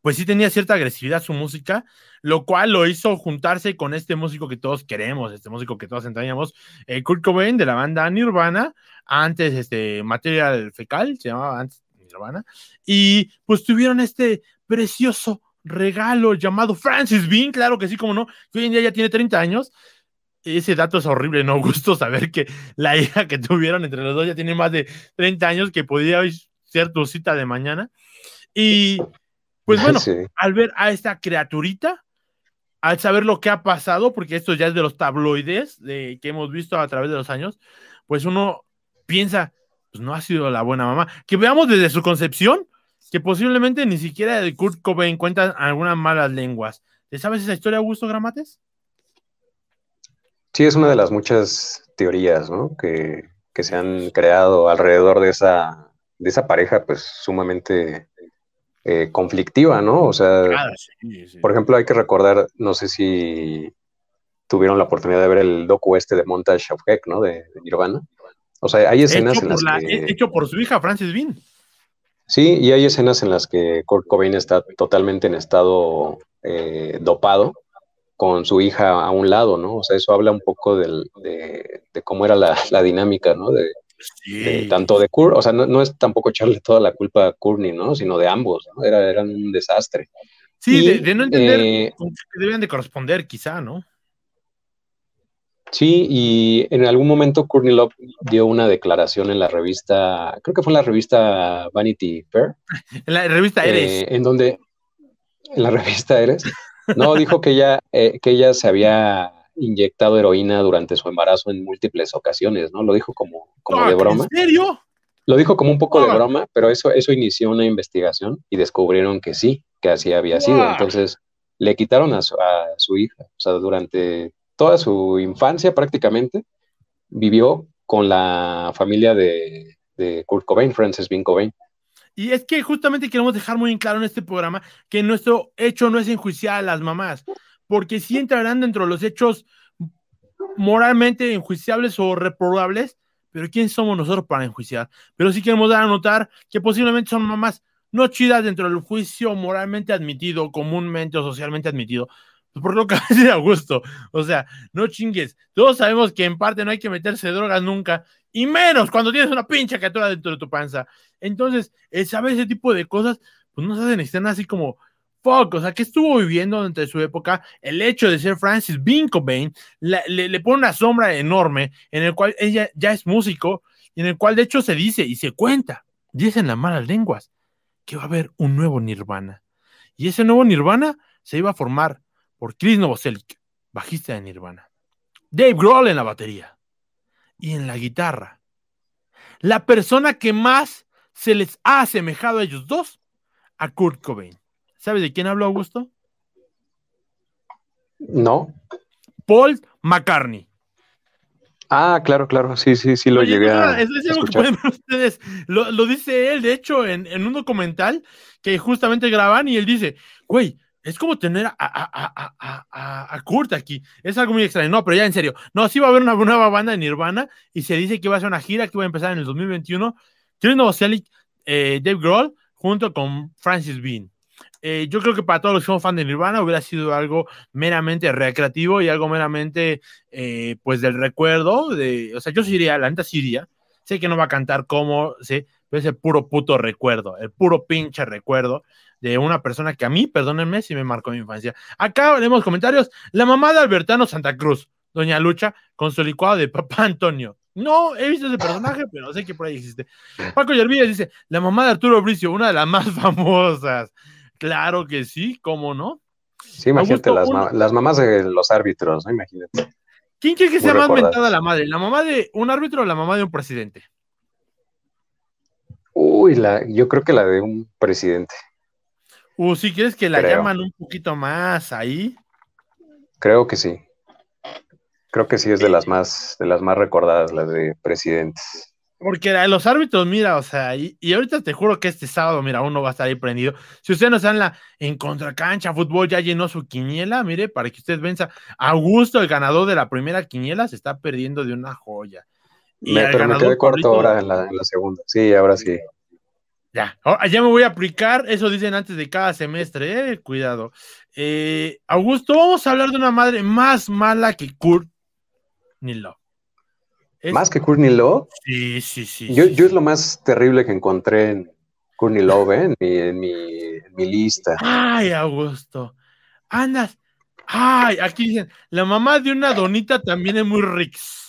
Speaker 1: pues sí tenía cierta agresividad su música, lo cual lo hizo juntarse con este músico que todos queremos, este músico que todos entrañamos, eh, Kurt Cobain de la banda Nirvana, antes este Material Fecal, se llamaba antes Nirvana, y pues tuvieron este precioso regalo llamado Francis Bean, claro que sí, como no, que hoy en día ya tiene 30 años, ese dato es horrible, no (laughs) gusto saber que la hija que tuvieron entre los dos ya tiene más de 30 años, que podía ser tu cita de mañana. Y pues bueno, al ver a esta criaturita, al saber lo que ha pasado, porque esto ya es de los tabloides de, que hemos visto a través de los años, pues uno piensa, pues no ha sido la buena mamá. Que veamos desde su concepción, que posiblemente ni siquiera de Kurt Cobain cuenta algunas malas lenguas. ¿Te sabes esa historia, Augusto Gramates?
Speaker 2: Sí, es una de las muchas teorías ¿no? que, se han creado alrededor de esa, de esa pareja, pues sumamente eh, conflictiva, ¿no? O sea, por ejemplo, hay que recordar, no sé si tuvieron la oportunidad de ver el docu este de Montage of Heck, ¿no? De, Nirvana. O sea, hay escenas
Speaker 1: en las que... Hecho por su hija, Francis Bean.
Speaker 2: Sí, y hay escenas en las que Kurt Cobain está totalmente en estado eh, dopado con su hija a un lado, ¿no? O sea, eso habla un poco de, cómo era la, dinámica, ¿no? De, tanto de Kurt, o sea, no, es tampoco echarle toda la culpa a Courtney, ¿no? Sino de ambos, ¿no? Era, eran un desastre.
Speaker 1: Sí, de, no entender eh, que debían de corresponder, quizá, ¿no?
Speaker 2: Sí, y en algún momento Courtney Love dio una declaración en la revista, creo que fue en la revista Vanity Fair. (laughs)
Speaker 1: En la revista Eres.
Speaker 2: Eh, en donde, en la revista Eres, no, dijo que ella, eh, que ella se había inyectado heroína durante su embarazo en múltiples ocasiones, ¿no? Lo dijo como, como de broma.
Speaker 1: ¿En serio?
Speaker 2: Lo dijo como un poco de broma, pero eso, eso inició una investigación y descubrieron que sí, que así había sido. Entonces, le quitaron a su, a su hija. O sea, durante toda su infancia prácticamente vivió con la familia de, Kurt Cobain, Francis Bean Cobain.
Speaker 1: Y es que justamente queremos dejar muy claro en este programa que nuestro hecho no es enjuiciar a las mamás, porque sí entrarán dentro de los hechos moralmente enjuiciables o reprobables, pero ¿quién somos nosotros para enjuiciar? Pero sí queremos dar a notar que posiblemente son mamás no chidas dentro del juicio moralmente admitido, comúnmente o socialmente admitido, por lo que (laughs) hace a gusto. O sea, no chingues. Todos sabemos que en parte no hay que meterse drogas nunca, y menos cuando tienes una pincha criatura dentro de tu panza. Entonces, el saber ese tipo de cosas, pues nos hacen estar así como, fuck, o sea, que estuvo viviendo entre su época, el hecho de ser Francis Bean Cobain, le, le, pone una sombra enorme en el cual ella ya es músico, y en el cual de hecho se dice y se cuenta, dicen las malas lenguas, que va a haber un nuevo Nirvana. Y ese nuevo Nirvana se iba a formar por Chris Novoselic, bajista de Nirvana. Dave Grohl en la batería y en la guitarra. La persona que más se les ha asemejado a ellos dos, a Kurt Cobain. ¿Sabes de quién hablo, Augusto?
Speaker 2: No.
Speaker 1: Paul McCartney.
Speaker 2: Ah, claro, claro, sí, sí, sí lo llegué a, es, escuchar.
Speaker 1: ustedes. Lo, dice él, de hecho, en, en, un documental que justamente graban y él dice, güey, es como tener a, a, a, a, Kurt aquí. Es algo muy extraño. No, pero ya en serio. No, sí va a haber una nueva banda de Nirvana y se dice que va a ser una gira que va a empezar en el 2021. Chris Novoselic, eh, Dave Grohl, junto con Francis Bean. Eh, yo creo que para todos los que son fans de Nirvana hubiera sido algo meramente recreativo y algo meramente, eh, pues, del recuerdo. De, o sea, yo sí iría, la neta sí iría. Sé que no va a cantar como, sé, pero es el puro puto recuerdo, el puro pinche recuerdo de una persona que a mí, perdónenme si me marcó mi infancia. Acá vemos comentarios. La mamá de Albertano Santa Cruz, Doña Lucha, con su licuado de papá Antonio. No he visto ese personaje, pero sé que por ahí existe. Paco Yervillas dice: La mamá de Arturo Bricio, una de las más (laughs) famosas. Claro que sí, ¿cómo no?
Speaker 2: Sí, imagínate las, las, mamás de los árbitros, ¿no? Imagínate.
Speaker 1: ¿Quién quiere que sea más mentada la madre? ¿La mamá de un árbitro o la mamá de un presidente?
Speaker 2: Uy, la, yo creo que la de un presidente.
Speaker 1: O si quieres que la llaman un poquito más ahí.
Speaker 2: Creo que sí. Creo que sí es de las más, de las más recordadas, las de presidentes.
Speaker 1: Porque los árbitros, mira, o sea, y, ahorita te juro que este sábado, mira, uno va a estar ahí prendido. Si usted no está en la en contracancha, fútbol ya llenó su quiniela, mire, para que usted venza. Augusto, el ganador de la primera quiniela, se está perdiendo de una joya.
Speaker 2: Y me, pero me quedé corto ahora en la, en la segunda. Sí, ahora sí.
Speaker 1: Ya, ya me voy a aplicar, eso dicen antes de cada semestre, eh, cuidado. Eh, Augusto, vamos a hablar de una madre más mala que Kurt Love.
Speaker 2: ¿Más que Courtney Love?
Speaker 1: Sí, sí, sí.
Speaker 2: Yo, es lo más terrible que encontré en Courtney Love, ¿eh? en, mi, en, mi, lista.
Speaker 1: Ay, Augusto. Andas. Ay, aquí dicen, la mamá de una donita también es muy rix.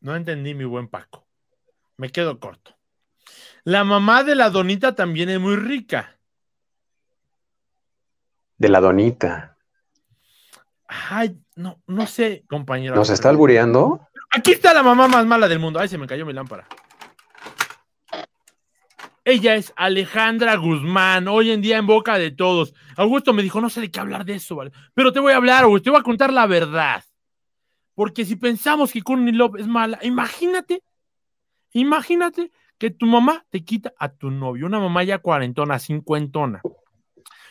Speaker 1: No entendí, mi buen Paco. Me quedo corto. La mamá de la donita también es muy rica.
Speaker 2: De la donita.
Speaker 1: Ay, no, no sé, compañero.
Speaker 2: ¿Nos está albureando?
Speaker 1: Aquí está la mamá más mala del mundo. Ay, se me cayó mi lámpara. Ella es Alejandra Guzmán, hoy en día en boca de todos. Augusto me dijo, no sé de qué hablar de eso, ¿vale? Pero te voy a hablar, Augusto, te voy a contar la verdad. Porque si pensamos que Courtney Love es mala, imagínate, imagínate que tu mamá te quita a tu novio, una mamá ya cuarentona, cincuentona.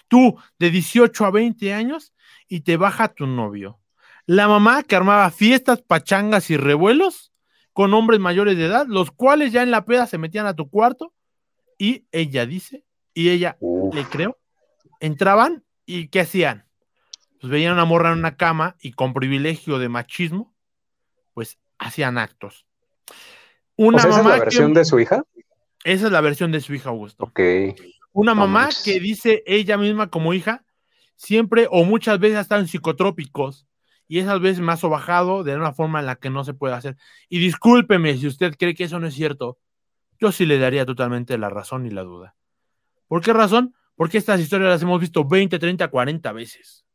Speaker 1: Tú, de 18 a 20 años, y te baja tu novio. La mamá que armaba fiestas, pachangas y revuelos con hombres mayores de edad, los cuales ya en la peda se metían a tu cuarto y ella dice, y ella le creo, entraban y ¿qué hacían? Pues veían a una morra en una cama y con privilegio de machismo, pues hacían actos.
Speaker 2: Una ¿Esa es la versión de su hija?
Speaker 1: Esa es la versión de su hija, Augusto.
Speaker 2: Ok.
Speaker 1: Una mamá que dice ella misma como hija, siempre o muchas veces están psicotrópicos y esas veces más o bajado de una forma en la que no se puede hacer. Y discúlpeme si usted cree que eso no es cierto, yo sí le daría totalmente la razón y la duda. ¿Por qué razón? Porque estas historias las hemos visto 20, 30, 40 veces.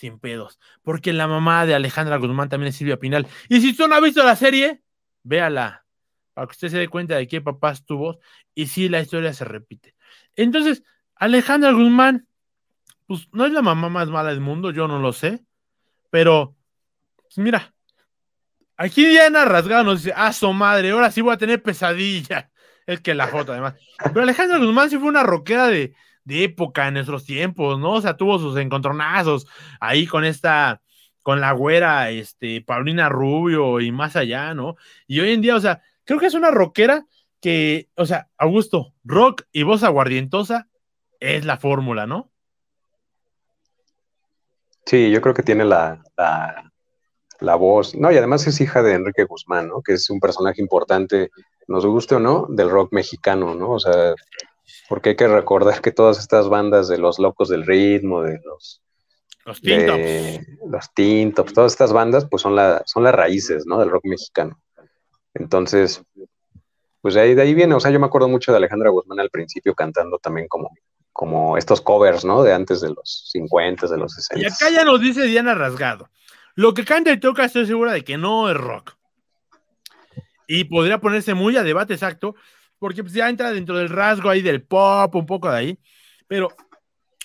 Speaker 1: Sin pedos. Porque la mamá de Alejandra Guzmán también es Silvia Pinal. Y si usted no ha visto la serie, véala. Para que usted se dé cuenta de qué papá estuvo. Y sí, la historia se repite. Entonces, Alejandra Guzmán, pues no es la mamá más mala del mundo, yo no lo sé. Pero, pues mira, aquí Diana Rasgado nos dice, ah, su madre, ahora sí voy a tener pesadilla es que la foto además. Pero Alejandra Guzmán sí fue una roquera de, época en nuestros tiempos, ¿no? O sea, tuvo sus encontronazos ahí con esta, con la güera, este, Paulina Rubio y más allá, ¿no? Y hoy en día, o sea, creo que es una rockera que, o sea, Augusto, rock y voz aguardientosa es la fórmula, ¿no?
Speaker 2: Sí, yo creo que tiene la, la, la, voz, no, y además es hija de Enrique Guzmán, ¿no? Que es un personaje importante nos guste o no, del rock mexicano, ¿no? O sea, porque hay que recordar que todas estas bandas de los locos del ritmo, de los...
Speaker 1: Los Tintops.
Speaker 2: Los Tintops, todas estas bandas, pues son, la, son las raíces, ¿no? Del rock mexicano. Entonces, pues de ahí, de ahí viene, o sea, yo me acuerdo mucho de Alejandra Guzmán al principio cantando también como, como estos covers, ¿no? De antes de los 50, de los 60.
Speaker 1: Y acá ya nos dice Diana Rasgado. Lo que canta y toca estoy segura de que no es rock y podría ponerse muy a debate exacto, porque pues, ya entra dentro del rasgo ahí del pop, un poco de ahí, pero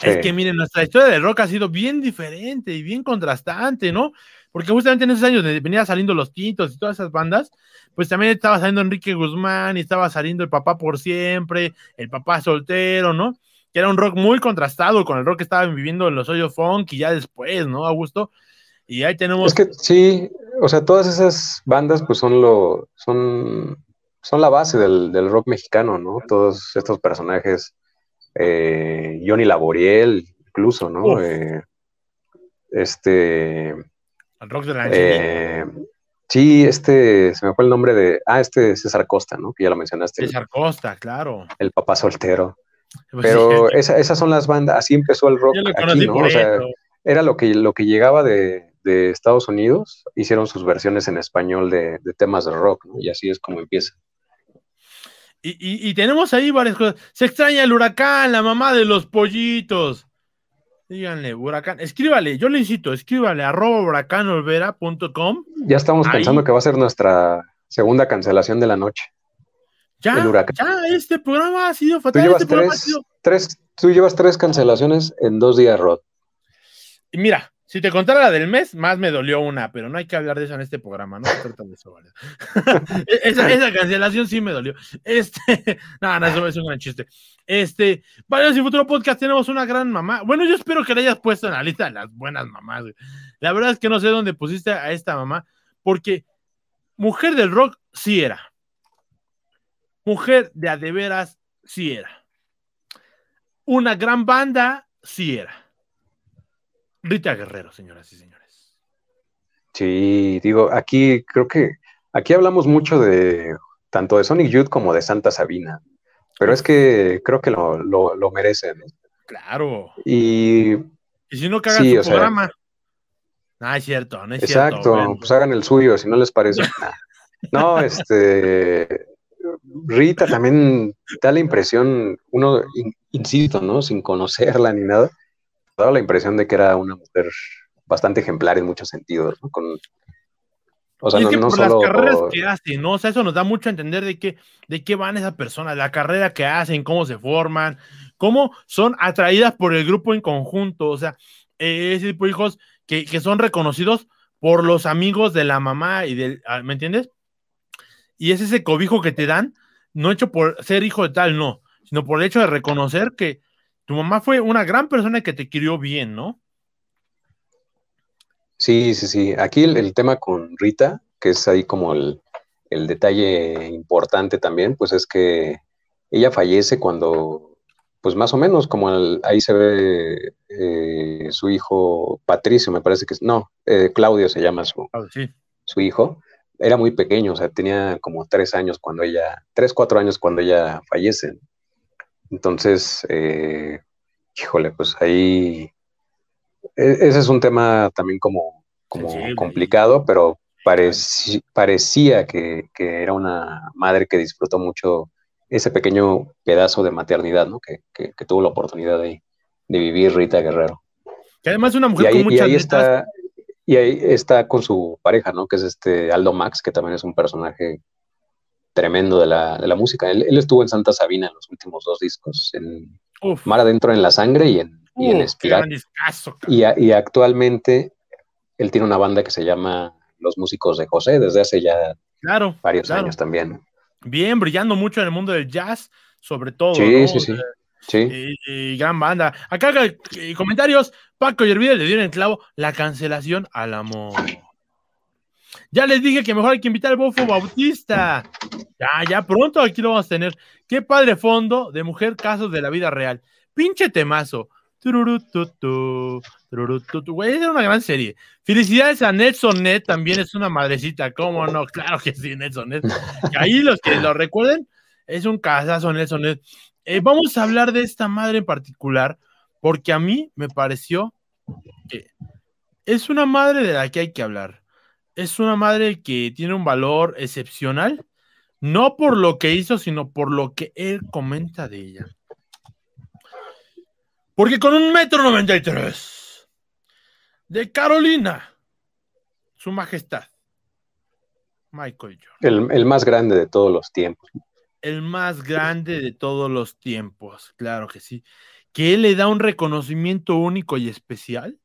Speaker 1: es que miren, nuestra historia del rock ha sido bien diferente y bien contrastante, ¿no? Porque justamente en esos años donde venía saliendo los Tintos y todas esas bandas, pues también estaba saliendo Enrique Guzmán y estaba saliendo el papá por siempre, el papá soltero, ¿no? Que era un rock muy contrastado con el rock que estaban viviendo en los hoyos funk y ya después, ¿no, Augusto? Y ahí tenemos.
Speaker 2: Es que sí, o sea, todas esas bandas, pues son lo, son, son la base del, rock mexicano, ¿no? Todos estos personajes, eh, Johnny Laboriel, incluso, ¿no? Eh, este.
Speaker 1: El rock de la
Speaker 2: eh, Sí, este, se me fue el nombre de. Ah, este César Costa, ¿no? Que ya lo mencionaste.
Speaker 1: César Costa, claro.
Speaker 2: El papá soltero. Pues Pero esas son las bandas, así empezó el rock aquí, ¿no? O sea, era lo que, lo que llegaba de, de Estados Unidos hicieron sus versiones en español de, temas de rock, ¿no? Y así es como empieza.
Speaker 1: Y, tenemos ahí varias cosas. Se extraña el huracán, la mamá de los pollitos. Díganle, huracán, escríbale, yo le incito, escríbale, arroba huracanolvera.com.
Speaker 2: Ya estamos pensando que va a ser nuestra segunda cancelación de la noche.
Speaker 1: Ya, ya, este programa ha sido fatal. Tú llevas,
Speaker 2: este tres, tú llevas tres cancelaciones en dos días, Rod.
Speaker 1: Y mira, si te contara la del mes, más me dolió una, pero no hay que hablar de eso en este programa, no se de eso, ¿vale? (laughs) esa, cancelación sí me dolió. Este, (laughs) no, no, eso es un gran chiste. Este, vale, si futuro podcast tenemos una gran mamá. Bueno, yo espero que la hayas puesto en la lista de las buenas mamás. La verdad es que no sé dónde pusiste a esta mamá, porque mujer del rock sí era. Mujer de adeveras sí era. Una gran banda sí era Rita Guerrero, señoras y señores.
Speaker 2: Sí, digo, aquí creo que aquí hablamos mucho de tanto de Sonic Youth como de Santa Sabina, pero es que creo que lo, lo, merecen.
Speaker 1: Claro.
Speaker 2: Y,
Speaker 1: y si no cagan su programa. no, es cierto, no es
Speaker 2: exacto,
Speaker 1: cierto.
Speaker 2: Exacto, pues hagan el suyo, si no les parece. (laughs) no, este, Rita también da la impresión, uno, insisto, ¿no? Sin conocerla ni nada, daba la impresión de que era una mujer bastante ejemplar en muchos sentidos, ¿no? Con,
Speaker 1: o sea, no, que por las carreras que hacen, ¿no? O sea, eso nos da mucho a entender de qué, de qué van esas personas, la carrera que hacen, cómo se forman, cómo son atraídas por el grupo en conjunto, o sea, ese tipo de hijos que, que son reconocidos por los amigos de la mamá y del, ah, ¿me entiendes? Y es ese cobijo que te dan, no hecho por ser hijo de tal, no, sino por el hecho de reconocer que tu mamá fue una gran persona que te crió bien, ¿no?
Speaker 2: Sí, sí, sí. Aquí el, tema con Rita, que es ahí como el, detalle importante también, pues es que ella fallece cuando, pues más o menos, como ahí se ve eh, su hijo Patricio, me parece que es, no, eh, Claudio se llama su, su hijo, era muy pequeño, o sea, tenía como tres años cuando ella, tres, cuatro años cuando ella fallece. Entonces, eh, híjole, pues ahí, e, ese es un tema también como, como complicado, pero parecía que, era una madre que disfrutó mucho ese pequeño pedazo de maternidad, ¿no? Que, tuvo la oportunidad de, vivir Rita Guerrero.
Speaker 1: Que además es una mujer con muchas
Speaker 2: y está, y ahí está con su pareja, ¿no? Que es este Aldo Max, que también es un personaje tremendo de la, de la música. Él, estuvo en Santa Sabina en los últimos dos discos, en Mar Adentro en la Sangre y en, y en Espiral. Y, y, actualmente él tiene una banda que se llama Los Músicos de José, desde hace ya
Speaker 1: claro,
Speaker 2: varios años también.
Speaker 1: Bien, brillando mucho en el mundo del jazz, sobre todo.
Speaker 2: Sí, sí, sí.
Speaker 1: Sí. Y, gran banda. Acá comentarios. Paco y Hervide le dieron el clavo la cancelación al amor. Ya les dije que mejor hay que invitar al Bofo Bautista. Ya, ya pronto aquí lo vamos a tener. Qué padre fondo de mujer casos de la vida real. Pinche temazo. Güey, era una gran serie. Felicidades a Nelson Net, también es una madrecita. ¿Cómo no? (laughs) Claro que sí, Nelson Net. ahí los que lo recuerden, es un casazo Nelson Net. Eh, vamos a hablar de esta madre en particular, porque a mí me pareció que es una madre de la que hay que hablar. Es una madre que tiene un valor excepcional, no por lo que hizo, sino por lo que él comenta de ella. Porque con un metro noventa y tres de Carolina, su majestad, Michael
Speaker 2: Jordan. el más grande de todos los tiempos
Speaker 1: el más grande de todos los tiempos, claro que sí, que él le da un reconocimiento único y especial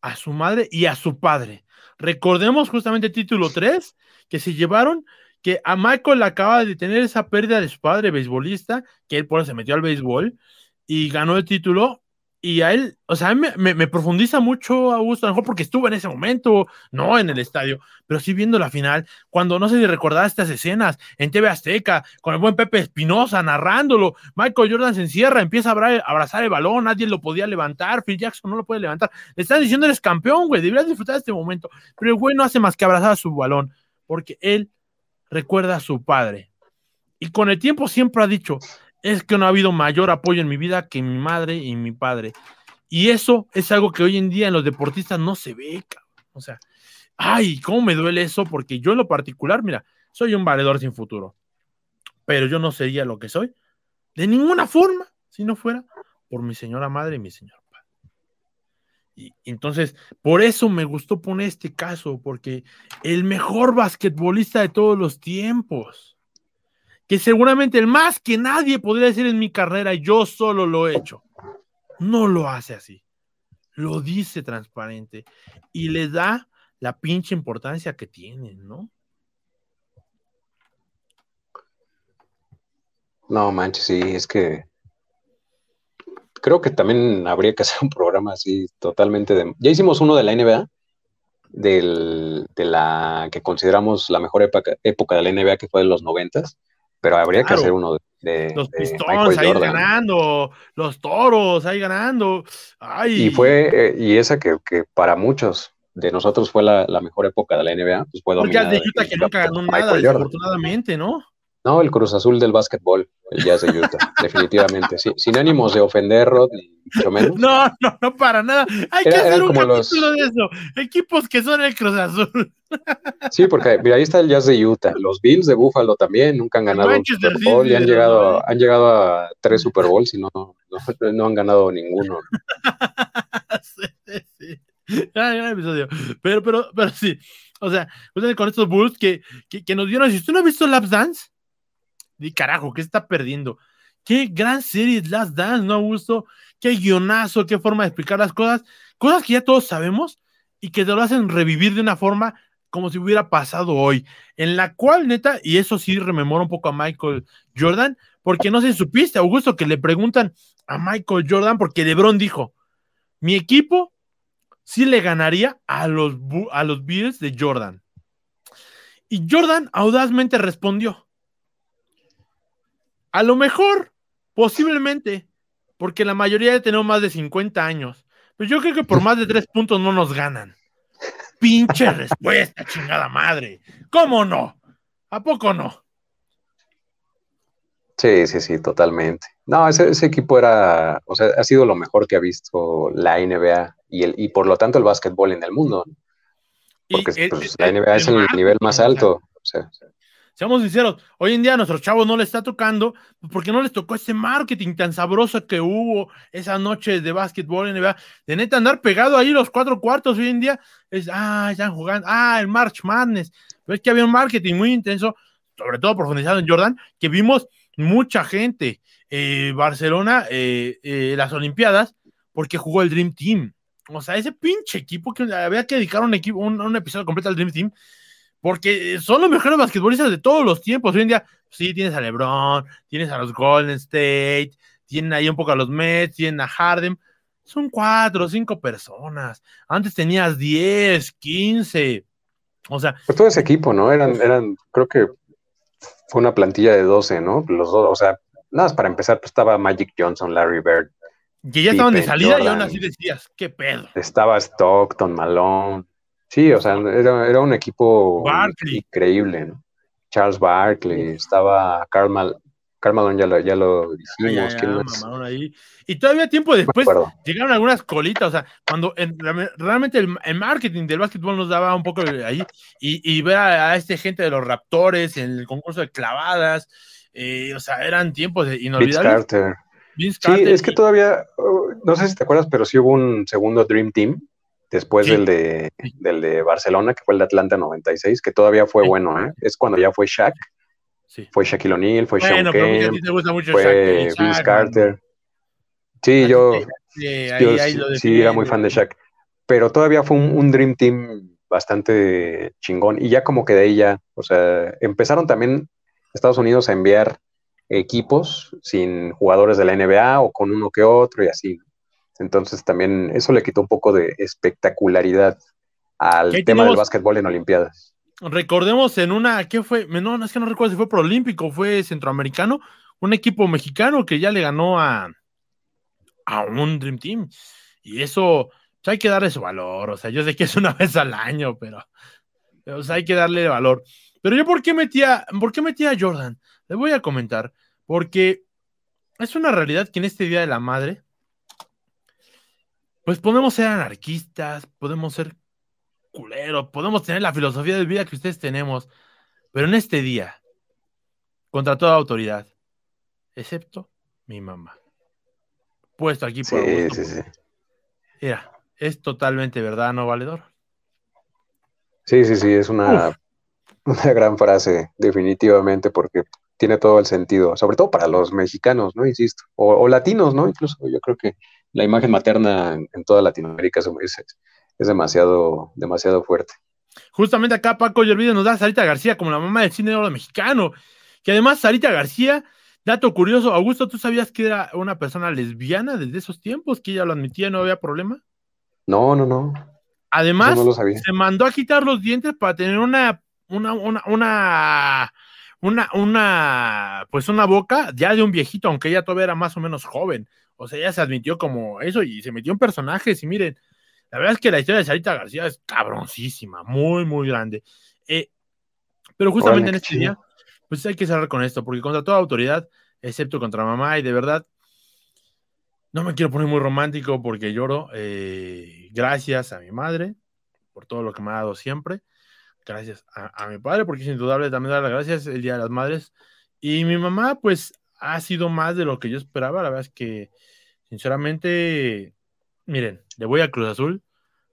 Speaker 1: a su madre y a su padre. Recordemos justamente título 3, que se llevaron, que a Michael acaba de tener esa pérdida de su padre beisbolista, que él por eso se metió al béisbol y ganó el título, y a él, o sea, me, profundiza mucho, Augusto, a lo mejor porque estuvo en ese momento, no en el estadio, pero sí viendo la final, cuando no sé si recordaba estas escenas en TV Azteca, con el buen Pepe Espinosa narrándolo, Michael Jordan se encierra, empieza a abrazar el balón, nadie lo podía levantar, Phil Jackson no lo puede levantar, le están diciendo eres campeón, güey, deberías disfrutar de este momento, pero el güey no hace más que abrazar a su balón, porque él recuerda a su padre. Y con el tiempo siempre ha dicho, es que no ha habido mayor apoyo en mi vida que mi madre y mi padre. Y eso es algo que hoy en día en los deportistas no se ve. O sea, ay, cómo me duele eso, porque yo en lo particular, mira, soy un valedor sin futuro, pero yo no sería lo que soy de ninguna forma si no fuera por mi señora madre y mi señor. Entonces, por eso me gustó poner este caso, porque el mejor basquetbolista de todos los tiempos que seguramente el más que nadie podría decir en mi carrera, yo solo lo he hecho. No lo hace así. Lo dice transparente y le da la pinche importancia que tiene, ¿no?
Speaker 2: No manches, sí, es que creo que también habría que hacer un programa así totalmente de... Ya hicimos uno de la NBA, de la que consideramos la mejor época, época de la NBA, que fue de los noventas pero habría que hacer uno de,
Speaker 1: los pistones ahí ganando, los toros ahí ganando.
Speaker 2: Y fue, eh, y esa que, para muchos de nosotros fue la, mejor época de la NBA, pues fue
Speaker 1: Porque de Utah que nunca ganó nada, desafortunadamente, ¿no?
Speaker 2: No, el Cruz Azul del básquetbol, el Jazz de Utah, (laughs) definitivamente. Sí, sin ánimos de ofender, Rod, ni mucho menos.
Speaker 1: No, no, no, para nada. Hay que hacer un capítulo de eso. Equipos que son el Cruz Azul. (laughs)
Speaker 2: Sí, porque mira, ahí está el Jazz de Utah. Los Bills de Buffalo también nunca han ganado un Super Bowl y han llegado, han llegado a tres Super Bowls y no, no, han ganado ninguno. (laughs)
Speaker 1: sí, sí. episodio. Pero, pero, pero sí. O sea, con estos Bulls que, que, que, nos dieron. Si usted no ha visto Lap Dance, di carajo, ¿qué está perdiendo? Qué gran serie Last Dance, ¿no, Augusto? Qué guionazo, qué forma de explicar las cosas. Cosas que ya todos sabemos y que te lo hacen revivir de una forma como si hubiera pasado hoy, en la cual, neta, y eso sí rememora un poco a Michael Jordan, porque no si supiste, Augusto, que le preguntan a Michael Jordan, porque LeBron dijo, mi equipo sí le ganaría a los, a los Bills de Jordan. Y Jordan audazmente respondió, a lo mejor, posiblemente, porque la mayoría tenemos más de 50 años, pero yo creo que por más de tres puntos no nos ganan. Pinche (laughs) respuesta, chingada madre. ¿Cómo no? ¿A poco no?
Speaker 2: Sí, sí, sí, totalmente. No, ese, equipo era, o sea, ha sido lo mejor que ha visto la NBA y, el, y por lo tanto el básquetbol en el mundo. Porque pues, la NBA es el nivel más alto.
Speaker 1: Seamos sinceros, hoy en día a nuestros chavos no les está tocando porque no les tocó ese marketing tan sabroso que hubo esa noche de básquetbol NBA. De neta andar pegado ahí los cuatro cuartos hoy en día es, ah, están jugando, ah, el March Madness. Pero es que había un marketing muy intenso, sobre todo profundizado en Jordan, que vimos mucha gente. Eh, Barcelona, eh, eh, las Olimpiadas, porque jugó el Dream Team. O sea, ese pinche equipo que había que dedicar un, equipo, un, episodio completo al Dream Team, porque son los mejores basquetbolistas de todos los tiempos. Hoy en día, sí, tienes a LeBron, tienes a los Golden State, tienen ahí un poco a los Mets, tienen a Harden. Son cuatro o cinco personas. Antes tenías diez, quince. O sea.
Speaker 2: Pues todo ese equipo, ¿no? Eran, eran, creo que fue una plantilla de 12, ¿no? Los dos, o sea, nada más para empezar, pues estaba Magic Johnson, Larry Bird.
Speaker 1: Que ya estaban de salida y aún así decías, qué pedo.
Speaker 2: Estaba Stockton, Malone. Sí, o sea, era, un equipo increíble, ¿no? Charles Barkley, estaba Carl, Mal ya lo, ya lo dijimos.
Speaker 1: Y todavía tiempo después llegaron algunas colitas, o sea, cuando realmente el, marketing del básquetbol nos daba un poco ahí, y, ver a, esta gente de los Raptores en el concurso de clavadas, eh, o sea, eran tiempos inolvidables.
Speaker 2: Vince Carter. sí, es que todavía, uh, no sé si te acuerdas, pero sí hubo un segundo Dream Team después del, de, del de Barcelona, que fue el de Atlanta 96, que todavía fue bueno, ¿eh? Es cuando ya fue Shaq. Fue Shaquille O'Neal, fue bueno, Sean fue Vince Carter. Sí, yo, sí, era muy fan de Shaq. Pero todavía fue un, Dream Team bastante chingón. Y ya como que de ahí ya, o sea, empezaron también Estados Unidos a enviar equipos sin jugadores de la NBA o con uno que otro y así. Entonces también eso le quitó un poco de espectacularidad al tema del básquetbol en Olimpiadas.
Speaker 1: Recordemos en una, ¿qué fue? No, es que no recuerdo si fue proolímpico, fue centroamericano, un equipo mexicano que ya le ganó a, a un Dream Team. Y eso, pues, hay que darle su valor. O sea, yo sé que es una (laughs) vez al año, pero, hay que darle valor. Pero yo, ¿por qué metía, por qué metía a Jordan? Le voy a comentar. Porque es una realidad que en este Día de la Madre, pues podemos ser anarquistas, podemos ser culeros, podemos tener la filosofía de vida que ustedes tenemos, pero en este día, contra toda autoridad, excepto mi mamá, puesto aquí por sí, sí, sí. Mira, es totalmente verdad, ¿no, valedor?
Speaker 2: Sí, sí, sí, es una, una gran frase, definitivamente, porque tiene todo el sentido, sobre todo para los mexicanos, ¿no? Insisto, o, latinos, ¿no? Incluso yo creo que la imagen materna en, toda Latinoamérica es, es, demasiado, demasiado fuerte.
Speaker 1: Justamente acá Paco Yervide nos da a Sarita García como la mamá del cine de oro mexicano, que además Sarita García, dato curioso, Augusto, ¿tú sabías que era una persona lesbiana desde esos tiempos, que ella lo admitía, no había problema?
Speaker 2: No, no, no.
Speaker 1: Además, se mandó a quitar los dientes para tener una, una, una, una una, una, pues una boca ya de un viejito, aunque ella todavía era más o menos joven. O sea, ella se admitió como eso y se metió en personajes. Y miren, la verdad es que la historia de Sarita García es cabroncísima, muy, muy grande. Eh, pero justamente en este día pues hay que cerrar con esto, porque contra toda autoridad, excepto contra mamá, y de verdad, no me quiero poner muy romántico porque lloro. Eh, gracias a mi madre por todo lo que me ha dado siempre. Gracias a, mi padre, porque es indudable también dar las gracias el Día de las Madres. Y mi mamá, pues, ha sido más de lo que yo esperaba. La verdad es que, sinceramente, miren, le voy a Cruz Azul,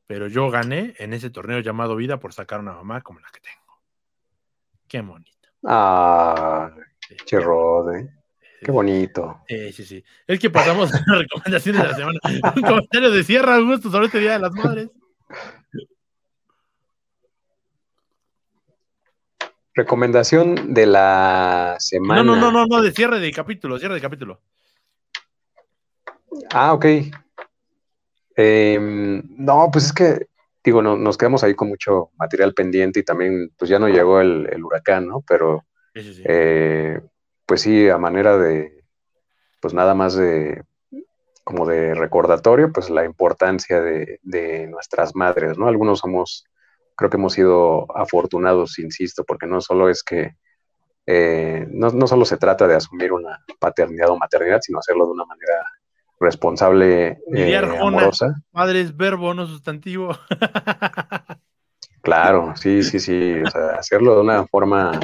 Speaker 1: pero yo gané en ese torneo llamado Vida por sacar una mamá como la que tengo. Qué bonito.
Speaker 2: Ah, qué rode. Qué bonito.
Speaker 1: Sí, sí, sí. Es que pasamos (laughs) a las recomendaciones de la semana. Un comentario de Sierra Augusto sobre este Día de las Madres.
Speaker 2: Recomendación de la semana.
Speaker 1: No, no, no, no, no, de cierre de capítulo, cierre de capítulo.
Speaker 2: Ah, ok. Em, no, pues es que, digo, no, nos quedamos ahí con mucho material pendiente y también, pues ya no llegó el, huracán, ¿no? Pero, eh, pues sí, a manera de, pues nada más de, como de recordatorio, pues la importancia de, de nuestras madres, ¿no? Algunos somos, creo que hemos sido afortunados, insisto, porque no solo es que, eh, no, no solo se trata de asumir una paternidad o maternidad, sino hacerlo de una manera responsable, eh, amorosa.
Speaker 1: Madre es verbo, no sustantivo. (laughs)
Speaker 2: claro, sí, sí, sí. O sea, hacerlo de una forma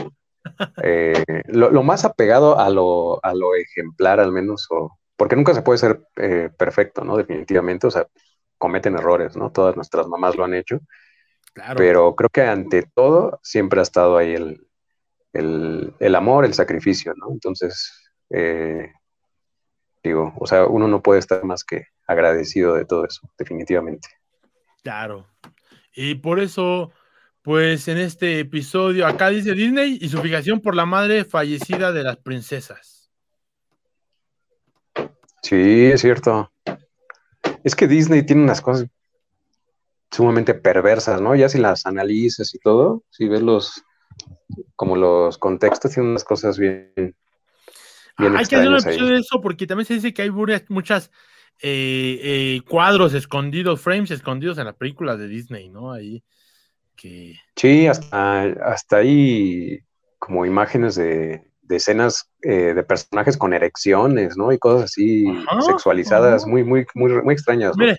Speaker 2: eh, lo, más apegado a lo, a lo ejemplar, al menos, o, porque nunca se puede ser eh, perfecto, ¿no? Definitivamente, o sea, cometen errores, ¿no? Todas nuestras mamás lo han hecho. Claro. Pero creo que ante todo siempre ha estado ahí el, el, el amor, el sacrificio, ¿no? Entonces, eh, digo, o sea, uno no puede estar más que agradecido de todo eso, definitivamente.
Speaker 1: Claro. Y por eso, pues en este episodio, acá dice Disney y su fijación por la madre fallecida de las princesas.
Speaker 2: Sí, es cierto. Es que Disney tiene unas cosas sumamente perversas, ¿no? Ya si las analizas y todo, si ves los, como los contextos, tienen unas cosas bien,
Speaker 1: hay que hacer un episodio de eso porque también se dice que hay muchas eh, eh, cuadros escondidos, frames escondidos en las películas de Disney, ¿no? Ahí que...
Speaker 2: Sí, hasta, hasta ahí como imágenes de, escenas eh, de personajes con erecciones, ¿no? Y cosas así sexualizadas, muy, muy, muy, muy extrañas.
Speaker 1: Mire,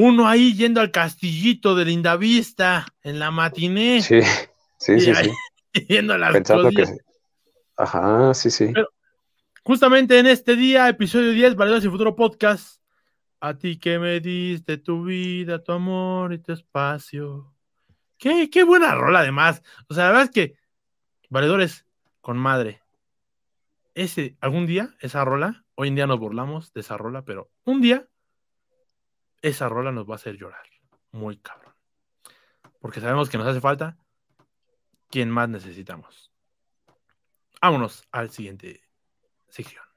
Speaker 1: uno ahí yendo al castillito de Lindavista en la matiné.
Speaker 2: Sí, sí, sí, sí. (laughs)
Speaker 1: Yendo a las Pensando que...
Speaker 2: Ajá, sí, sí.
Speaker 1: Justamente en este día, episodio 10, Valedores y Futuro Podcast. A ti que me diste tu vida, tu amor y tu espacio. Qué, qué buena rola, además. O sea, la verdad es que Valedores con madre. Ese, algún día, esa rola, hoy en día nos burlamos de esa rola, pero un día, esa rola nos va a hacer llorar. Muy cabrón. Porque sabemos que nos hace falta quien más necesitamos. Vámonos al siguiente sección.